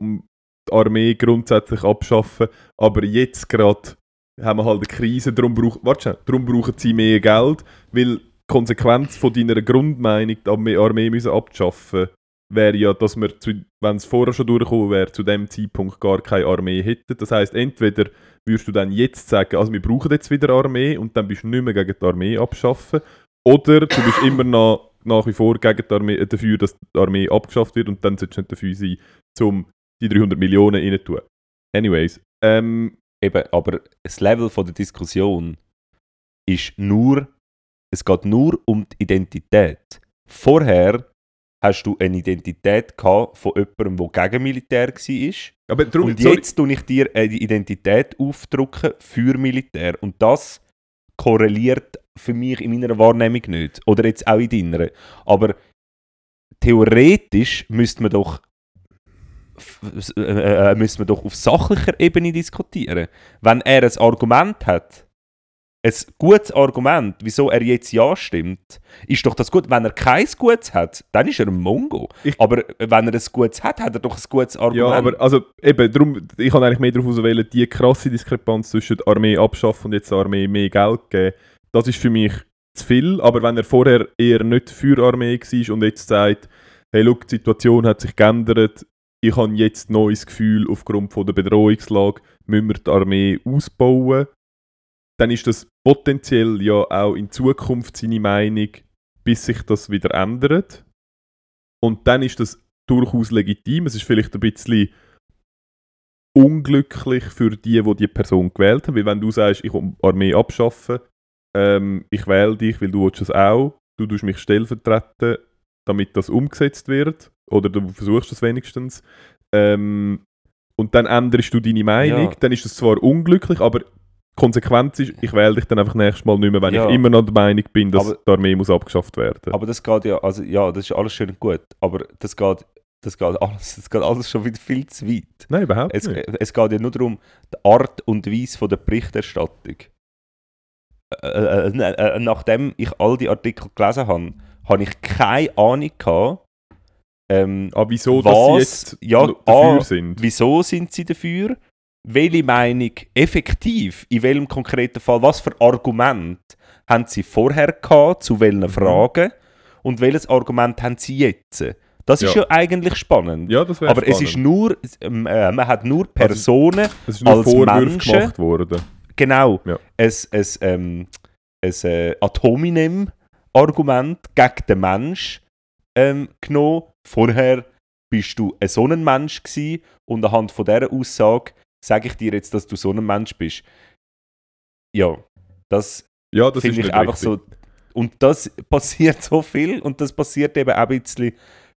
die Armee grundsätzlich abschaffen, aber jetzt gerade haben wir halt eine Krise, darum, brauch, warte, darum brauchen sie mehr Geld, weil die Konsequenz von deiner Grundmeinung, die Armee, Armee müssen abschaffen wäre ja, dass wir, wenn es vorher schon durchgekommen wäre, zu dem Zeitpunkt gar keine Armee hätten. Das heißt, entweder würdest du dann jetzt sagen, also wir brauchen jetzt wieder Armee und dann bist du nicht mehr gegen die Armee abschaffen. Oder du bist immer noch nach wie vor gegen die Armee, äh, dafür, dass die Armee abgeschafft wird und dann solltest du nicht dafür sein, um die 300 Millionen rein tun. Anyways, ähm, Eben, aber das Level von der Diskussion ist nur, es geht nur um die Identität. Vorher hast du eine Identität gehabt von jemandem, der gegen Militär war. aber darum, Und jetzt tue ich dir eine Identität aufdrucken für Militär. Und das korreliert für mich in meiner Wahrnehmung nicht. Oder jetzt auch in deiner. Aber theoretisch müsste man doch s- äh, äh, müsste man doch auf sachlicher Ebene diskutieren. Wenn er ein Argument hat, ein gutes Argument, wieso er jetzt Ja stimmt, ist doch das gut. Wenn er kein gutes hat, dann ist er ein Mongo. Ich- aber wenn er ein gutes hat, hat er doch ein gutes Argument. Ja, aber also eben, darum, ich kann eigentlich mehr darauf auswählen, die krasse Diskrepanz zwischen der Armee abschaffen und jetzt der Armee mehr Geld geben, das ist für mich zu viel, aber wenn er vorher eher nicht für die Armee war und jetzt sagt, hey, look, die Situation hat sich geändert, ich habe jetzt ein neues Gefühl aufgrund von der Bedrohungslage, müssen wir die Armee ausbauen, dann ist das potenziell ja auch in Zukunft seine Meinung, bis sich das wieder ändert. Und dann ist das durchaus legitim. Es ist vielleicht ein bisschen unglücklich für die, die die Person gewählt haben. Weil wenn du sagst, ich will die Armee abschaffen, ähm, ich wähle dich, weil du willst es auch, du tust mich stellvertreten, damit das umgesetzt wird, oder du versuchst es wenigstens, ähm, und dann änderst du deine Meinung, Ja. dann ist das zwar unglücklich, aber Konsequenz ist, ich wähle dich dann einfach nächstes Mal nicht mehr, wenn Ja. ich immer noch der Meinung bin, dass Aber- die Armee muss abgeschafft werden. Aber das geht ja, also ja, das ist alles schön und gut, aber das geht, das geht, alles, das geht alles schon wieder viel zu weit. Nein, überhaupt Es, nicht. es geht ja nur darum, die Art und Weise von der Berichterstattung. Äh, äh, äh, äh, nachdem ich all die Artikel gelesen habe, habe ich keine Ahnung gehabt, ähm, Ah, wieso, was- dass sie jetzt ja, dafür ah, sind? wieso sind sie dafür, welche Meinung effektiv, in welchem konkreten Fall, was für Argument haben sie vorher gehabt, zu welchen Mhm. Fragen und welches Argument haben sie jetzt. Das ist Ja. eigentlich spannend. Ja, das Aber es ist nur, ähm, äh, man hat nur Personen, es ist nur als Vorwürfe Menschen- gemacht worden. genau, Ja. ein, ein, ähm, ein äh, Ad hominem-Argument gegen den Mensch ähm, genommen. Vorher bist du ein Mensch gewesen und anhand von dieser Aussage sage ich dir jetzt, dass du so ein Mensch bist. Ja, das Ja, das finde ich einfach richtig. so. Und das passiert so viel und das passiert eben auch ein bisschen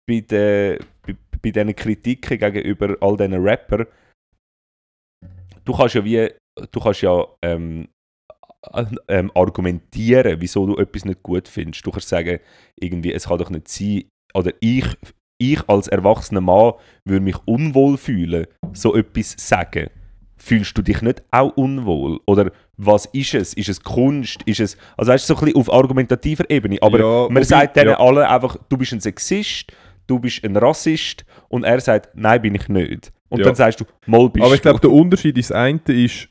bei, den, bei, bei diesen Kritiken gegenüber all diesen Rappern. Du kannst ja wie, du kannst ja ähm, äh, ähm, argumentieren, wieso du etwas nicht gut findest. Du kannst sagen, irgendwie, es kann doch nicht sein, oder ich, ich als erwachsener Mann würde mich unwohl fühlen, so etwas sagen. Fühlst du dich nicht auch unwohl? Oder was ist es? Ist es Kunst? Ist es, also weißt du, so ein bisschen auf argumentativer Ebene. Aber Ja, man sagt denen ja. allen einfach, du bist ein Sexist, du bist ein Rassist und er sagt, nein, bin ich nicht. Und Ja. dann sagst du, mal bist Aber ich glaube, du. der Unterschied ist, das eine ist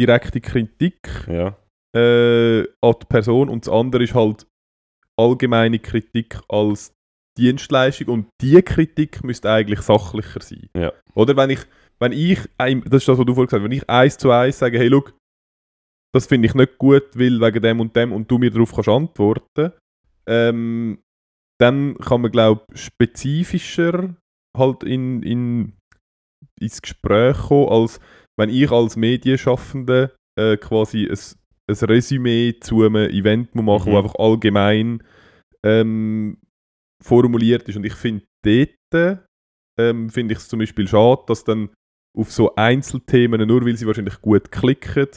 direkte Kritik ja. äh, an die Person und das andere ist halt allgemeine Kritik als Dienstleistung und die Kritik müsste eigentlich sachlicher sein. Ja. Oder wenn ich, wenn ich, das ist das, was du vorhin gesagt hast, wenn ich eins zu eins sage, hey, look, das finde ich nicht gut, weil wegen dem und dem und du mir darauf kannst antworten, ähm, dann kann man, glaube ich, spezifischer halt in, in, ins Gespräch kommen, als wenn ich als Medienschaffende äh, quasi ein, ein Resümee zu einem Event muss machen Mhm. wo einfach allgemein ähm, formuliert ist. Und ich finde dort, ähm, finde ich es zum Beispiel schade, dass dann auf so Einzelthemen, nur weil sie wahrscheinlich gut klicken,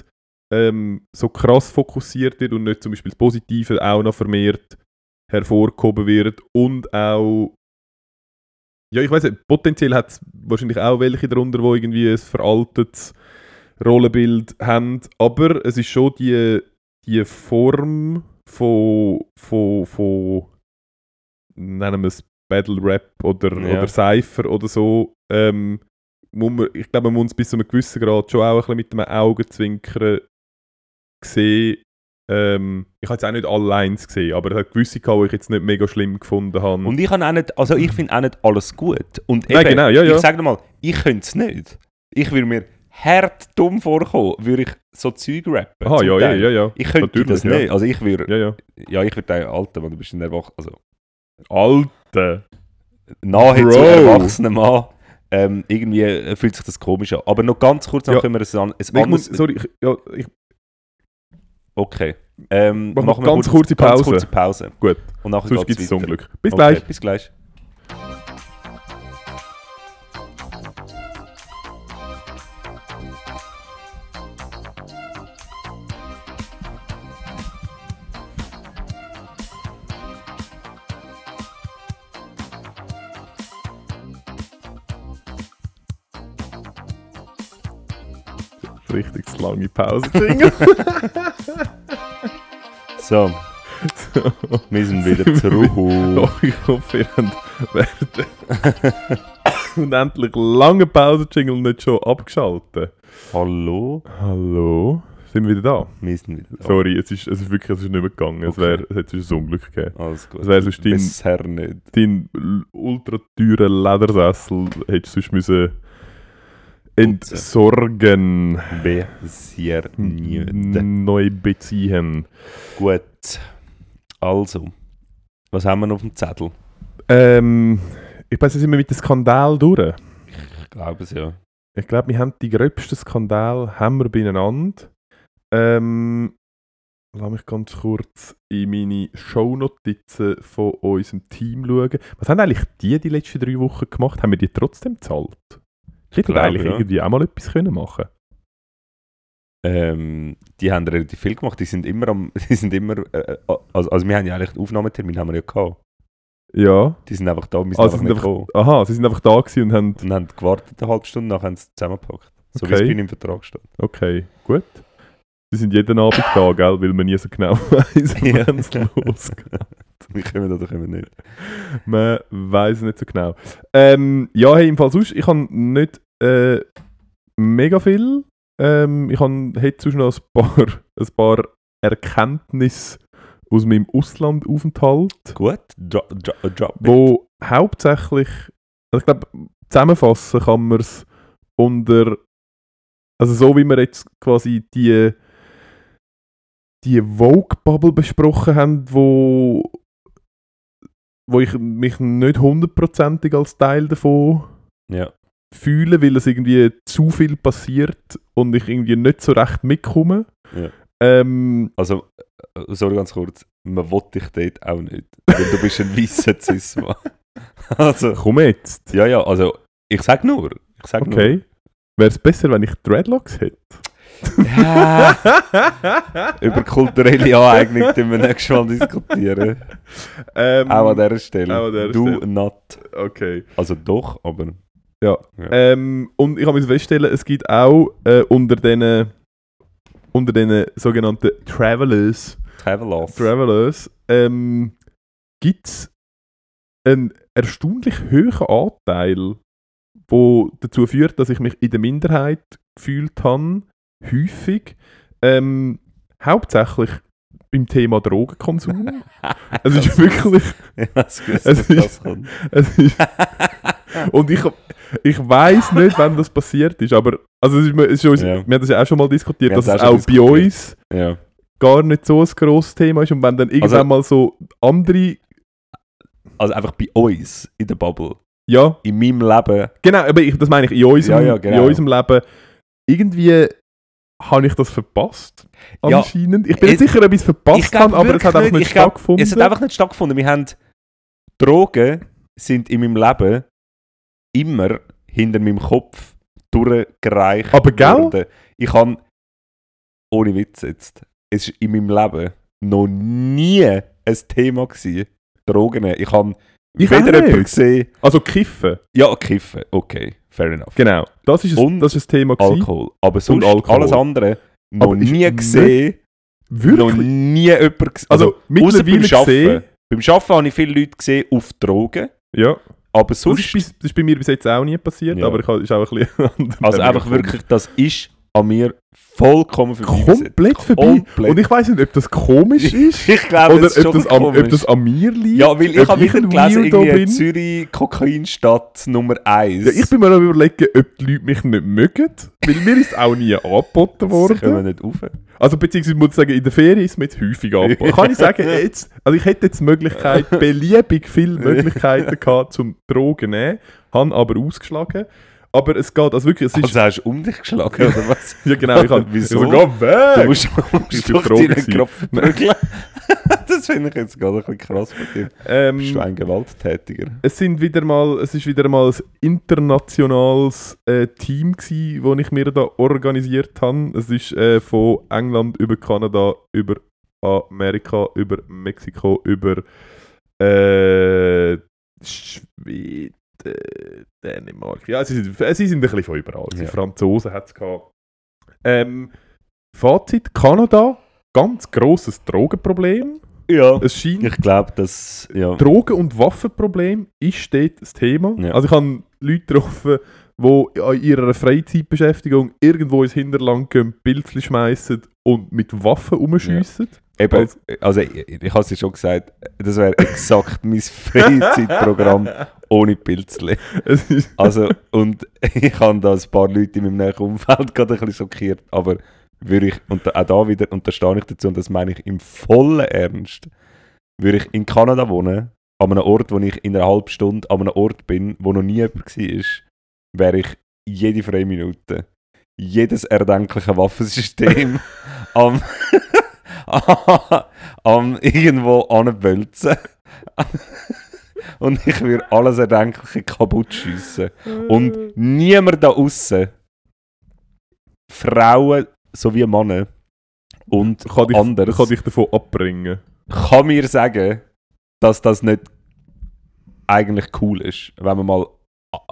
ähm, so krass fokussiert wird und nicht zum Beispiel das Positive auch noch vermehrt hervorgehoben wird und auch ja, ich weiß potenziell hat es wahrscheinlich auch welche darunter, die irgendwie ein veraltetes Rollenbild haben, aber es ist schon die, die Form von, von, von nennen wir es Battle Rap oder, Ja. oder Cypher oder so, ähm, muss man, ich glaube, man muss bis zu einem gewissen Grad schon auch ein bisschen mit einem Augenzwinkern sehen. Ähm, ich habe jetzt auch nicht alle Lines gesehen, aber es hat gewisse gehabt, die ich jetzt nicht mega schlimm gefunden habe. Und ich habe auch nicht, also ich finde auch nicht alles gut. Und Nein, genau, ja, ja. ich sage mal, ich könnte es nicht. Ich würde mir hart dumm vorkommen, würde ich so Zeug rappen. Zum ja, ja, ja, ja. Ich könnte Natürlich, das ja. nicht. Also ich würde, Ja, ja. ja, ich würde sagen, Alter, Mann, du bist ein Erwach also Alter! nahe Bro. zu erwachsenem Mann. Ähm, irgendwie äh, fühlt sich das komisch an. Aber noch ganz kurz, dann Ja. können wir es an. Ein Ich muss, sorry, ich, ja, ich, okay. Ähm, Machen wir ganz kurz- kurze Ganz Pause. kurze Pause. Gut, Und nachher gibt es. Bis Okay, gleich. Bis gleich. Lange Pause. So, wir sind wieder zurück. Oh, ich hoffe, ihr habt und endlich lange Pause-Jingle nicht schon abgeschaltet. Hallo, Hallo? Sind wir wieder da? wir sind wieder da. Sorry, es ist, es ist wirklich es ist nicht mehr gegangen. Es, Okay. wär, es hätte ein Unglück gegeben. Alles gut. Das wäre sonst dein- Bisher nicht. Dein ultra teuren Ledersessel hättest du sonst müssen entsorgen. Nicht. Neu beziehen. Gut. Also, was haben wir noch auf dem Zettel? Ähm, ich weiß, sind wir mit dem Skandal durch? Ich glaube es ja. Ich glaube, wir haben die gröbsten Skandal haben wir beieinander. Ähm, lass mich ganz kurz in meine Shownotizen von unserem Team schauen. Was haben eigentlich die die letzten drei Wochen gemacht? Haben wir die trotzdem gezahlt? Hätten glaube, eigentlich ja. irgendwie auch mal etwas können machen Ähm, die haben relativ viel gemacht. Die sind immer am. Die sind immer. Äh, also, also, wir haben ja eigentlich den Aufnahmetermin haben wir ja gehabt. Ja. Die sind einfach da, wir sind Also einfach sind einfach-. Aha, sie sind einfach da gewesen und haben... Und haben gewartet eine halbe Stunde, nachher haben sie zusammengepackt. So wie Okay. es bei ihnen im Vertrag steht. Okay, gut. Sie sind jeden Abend da, gell? Weil man nie so genau weiß, wann es losgeht. Wir kommen oder kommen nicht. Man weiß nicht so genau. Ähm, ja, hey, im Fall sonst, ich habe nicht äh, mega viel. Ähm, ich habe hätte sonst noch ein paar, ein paar Erkenntnisse aus meinem Auslandaufenthalt, Gut, drop, drop, drop wo hauptsächlich, also ich glaube, zusammenfassen kann man es unter, also so wie wir jetzt quasi die die Vogue-Bubble besprochen haben, wo wo ich mich nicht hundertprozentig als Teil davon Ja. Fühle, weil es irgendwie zu viel passiert und ich irgendwie nicht so recht mitkomme. Ja. Ähm, Also, äh, sorry ganz kurz, man will dich dort auch nicht. Weil du bist ein weisser Cis-Mann. Also, komm jetzt. ja, ja, also, ich sag nur. Ich sag Okay. Wäre es besser, wenn ich Dreadlocks hätte? Ja. Über kulturelle Aneignung können wir nächstes Mal diskutieren. ähm, auch an dieser Stelle. an dieser du Stelle. not. Okay. Also doch, aber. Ja. Ja. Ähm, und ich habe mir feststellen, es gibt auch äh, unter diesen unter den sogenannten Travelers, Travelers. Travelers ähm, gibt es einen erstaunlich hohen Anteil, wo dazu führt, dass ich mich in der Minderheit gefühlt habe, häufig. Ähm, hauptsächlich beim Thema Drogenkonsum. es ist wirklich, ich weiß gewusst, Es ist- das es ist, und ich, ich weiß nicht, wann das passiert ist, aber also es ist, es ist uns, Ja. wir haben das ja auch schon mal diskutiert, Wir dass es auch bei uns Ja. gar nicht so ein grosses Thema ist und wenn dann irgendwann Also- mal so andere, Also einfach bei uns in der Bubble. ja, In meinem Leben. genau, aber ich, das meine ich, in unserem, Ja, ja, genau. in unserem Leben, irgendwie habe ich das verpasst, anscheinend. Ich bin nicht es- sicher, ob ich es verpasst glaub habe, aber es hat einfach nicht Ich glaub, stattgefunden. Es hat einfach nicht stattgefunden. Wir haben Drogen sind in meinem Leben immer hinter meinem Kopf durchgereicht Aber gell? worden. Ich habe, ohne Witz jetzt, es ist in meinem Leben noch nie ein Thema gewesen, Drogen. Ich habe Ich weder jemanden gesehen, also kiffen, ja, kiffen, okay, fair enough. genau. Das ist, Und ein, das ist ein Thema gewesen. Alkohol. Aber sonst Alkohol. alles andere noch Aber nie gesehen, noch Wirklich? nie jemanden gesehen. Also, ausser mittlerweile beim Arbeiten. gesehen, Beim Arbeiten habe ich viele Leute gesehen auf Drogen, ja. Aber Das sonst, ist, bis- das ist bei mir bis jetzt auch nie passiert, Ja. aber ich habe- ist auch ein bisschen also einfach wirklich, das ist an mir vollkommen vorbeigesetzt. komplett vorbei. Komplett. Und ich weiß nicht, ob das komisch ist Ich glaube, oder es ist ob das, am, ob das an mir liegt. ja, weil ich habe wieder gelesen, irgendwie bin. Zürich Kokainstadt Nummer 1. Ja, ich bin mir noch überlegen, ob die Leute mich nicht mögen, weil mir ist auch nie angeboten Das können wir worden. nicht rauf. Also beziehungsweise muss ich sagen, in der Ferien ist mir jetzt häufig angeboten. Kann ich sagen, jetzt, also ich hätte jetzt Möglichkeit, beliebig viele Möglichkeiten gehabt zum Drogen nehmen, habe aber ausgeschlagen. Aber es geht, also wirklich, es ist, Also hast du um dich geschlagen, oder was? ja genau, ich habe, Wieso? ich so, geh weg! Du musst, musst doch deinen. Kopf verprügeln. das finde ich jetzt gerade ein bisschen krass von dir. ähm, Bist du ein Gewalttätiger? es sind wieder mal, es ist wieder mal ein internationales äh, Team wo ich mir da organisiert habe. Es ist äh, von England über Kanada, über Amerika, über Mexiko, über äh, Schweden, Dänemark. Ja, sie sind, sie sind ein bisschen von überall. Die Ja. Franzosen hat es gehabt. Ähm, Fazit: Kanada ganz grosses Drogenproblem. Ja. Es scheint, Ich glaube, dass. Ja. Drogen- und Waffenproblem ist dort das Thema. Ja. Also ich habe Leute getroffen, die an ihrer Freizeitbeschäftigung irgendwo ins Hinterland gehen, Pilzli schmeißen und mit Waffen rumschiessen. Eben, Also- also, ich, ich habe es ja schon gesagt, das wäre exakt mein Freizeitprogramm ohne Pilzli. Also, und ich habe da ein paar Leute in meinem näheren Umfeld gerade ein bisschen schockiert, aber würde ich, und auch da wieder, und da stehe ich dazu, und das meine ich im vollen Ernst, würde ich in Kanada wohnen, an einem Ort, wo ich in einer halben Stunde an einem Ort bin, wo noch nie jemand war, wäre ich jede freie Minute, jedes erdenkliche Waffensystem am, am irgendwo anbölzen. und ich würde alles Erdenkliche kaputt schiessen. Und niemand da außen, Frauen sowie Männer und kann, dich, anders, kann dich davon abbringen. kann mir sagen, dass das nicht eigentlich cool ist, wenn man mal,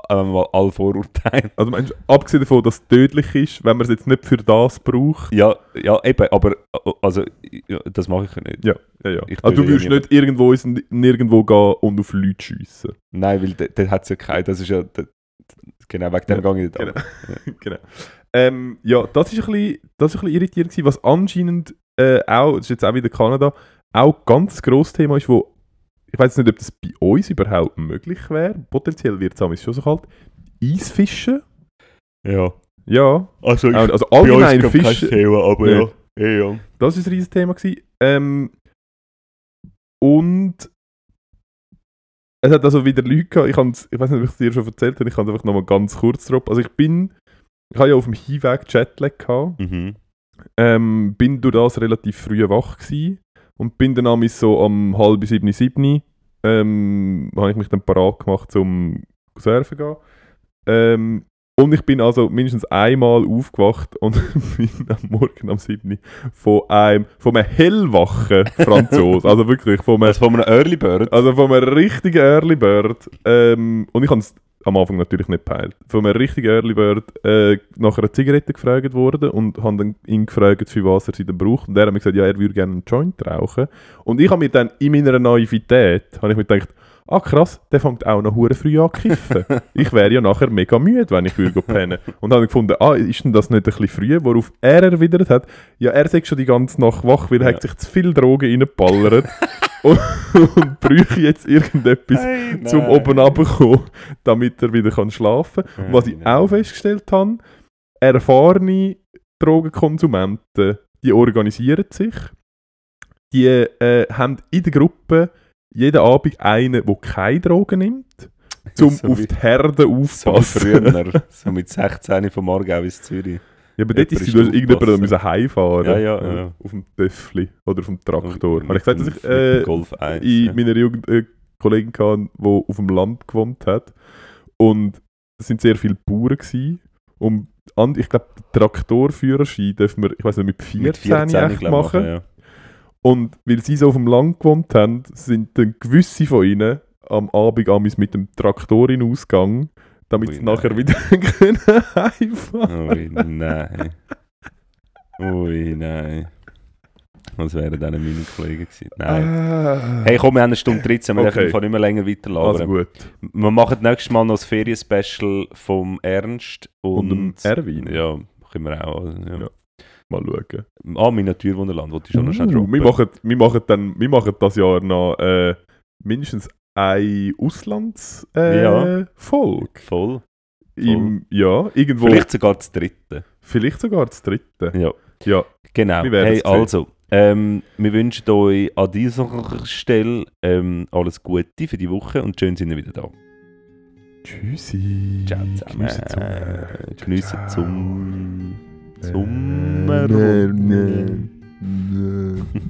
wenn man mal alle Vorurteile. Also meinst, du, abgesehen davon, dass es tödlich ist, wenn man es jetzt nicht für das braucht. Ja, ja, eben, aber also, ja, das mache ich ja nicht. Ja, ja, ja. Ich Also du ja nicht irgendwo Nirgendwo gehen und auf Leute schiessen. Nein, weil dort hat es ja keinen, das ist ja, d- genau, wegen dem Ja, gehe ich nicht genau. an. genau. Ähm, ja, das ist ein bisschen, das ist ein bisschen irritierend gewesen, was anscheinend äh, auch, das ist jetzt auch wieder Kanada, auch ganz grosses Thema ist, wo ich weiß nicht, ob das bei uns überhaupt möglich wäre. Potenziell wird es schon so kalt. Eisfischen. Ja. Ja. Also, ich, Also bei uns allgemein gab kein Fischen. Thema, aber Nee. ja. Ja, ja. Das ist ein riesiges Thema. Ähm, und es hat also wieder Leute gehabt, ich, ich weiß nicht, ob ich es dir schon erzählt habe, ich kann es einfach nochmal ganz kurz drauf. Also ich bin, ich habe ja auf dem Hinweg Jetlag gehabt, Mhm. ähm, bin durch das relativ früh wach gewesen und bin dann amigs so am halb sieben, sieben, ähm, habe ich mich dann parat gemacht zum surfen gehen. Ähm, und ich bin also mindestens einmal aufgewacht und bin am Morgen am 7. von einem, von einem hellwachen Franzos, also wirklich von einem, Also von einem Early Bird. also von einem richtigen Early Bird, ähm, und ich habe am Anfang natürlich nicht gepeilt, von einem richtigen Early Bird äh, nach einer Zigarette gefragt worden und habe dann ihn gefragt, für was er sie denn braucht. Und er hat mir gesagt, ja, er würde gerne einen Joint rauchen. Und ich habe mir dann in meiner Naivität, habe ich mir gedacht, ah krass, der fängt auch noch hure früh an zu kiffen. ich wäre ja nachher mega müde, wenn ich würde pennen. Und habe gefunden, ah, ist denn das nicht ein bisschen früh? Worauf er erwidert hat, ja, er sagt schon die ganze Nacht wach, weil er Ja. hat sich zu viel Drogen reingeballert und, und bräuchte jetzt irgendetwas Hey, zum oben runterkommen, damit er wieder kann schlafen kann. Und was ich auch festgestellt habe, erfahrene Drogenkonsumenten, die organisieren sich, die äh, haben in der Gruppe jeden Abend einen, der keine Drogen nimmt, um So auf die Herde So aufzupassen. früher, so mit 16 vom Morgen bis Zürich. Ja, aber dort ist ist es, irgendjemand müssen heimfahren Ja, ja, ja. Auf dem Töffli oder auf dem Traktor. Habe ich gesagt, dass ich äh, Golf 1. in ja. meiner Jugend eine Kollegin hatte, die auf dem Land gewohnt hat. Und es sind sehr viele Bauern. Gewesen. Und ich glaube, den Traktorführerschein dürfen wir, ich weiß nicht, mit 14, Mit 14 echt glaub, machen. ja. Und weil sie so auf dem Land gewohnt haben, sind dann gewisse von ihnen am Abend mit dem Traktor in Ausgang, damit Ui, sie nachher nein. wieder können heimfahren Ui, nein. Ui, nein. Was wären dann meine Kollegen gewesen? Nein. Ah. Hey, komm, wir haben eine Stunde 13, wir Okay. dürfen nicht mehr länger weiterlabern. also gut. Wir machen nächstes Mal noch das Ferienspecial vom Ernst und, Und Erwin. Ja, können wir auch. also, Ja. Ja. Mal schauen. Ah, Miniaturwunderland, wollte ich schon noch schnell Uh, droppen. wir, machen, wir, machen dann, wir machen das Jahr noch äh, mindestens eine Auslands äh, Ja. Voll. Im, ja, irgendwo. Vielleicht sogar das dritte. vielleicht sogar das dritte. Ja, Ja, genau. Hey, also, ähm, wir wünschen euch an dieser Stelle ähm, alles Gute für die Woche und schön sind wir wieder da. tschüssi. Ciao zusammen. Geniessen zusammen. Geniessen Ciao. zum Äh, Sommer. nee, nee, nee.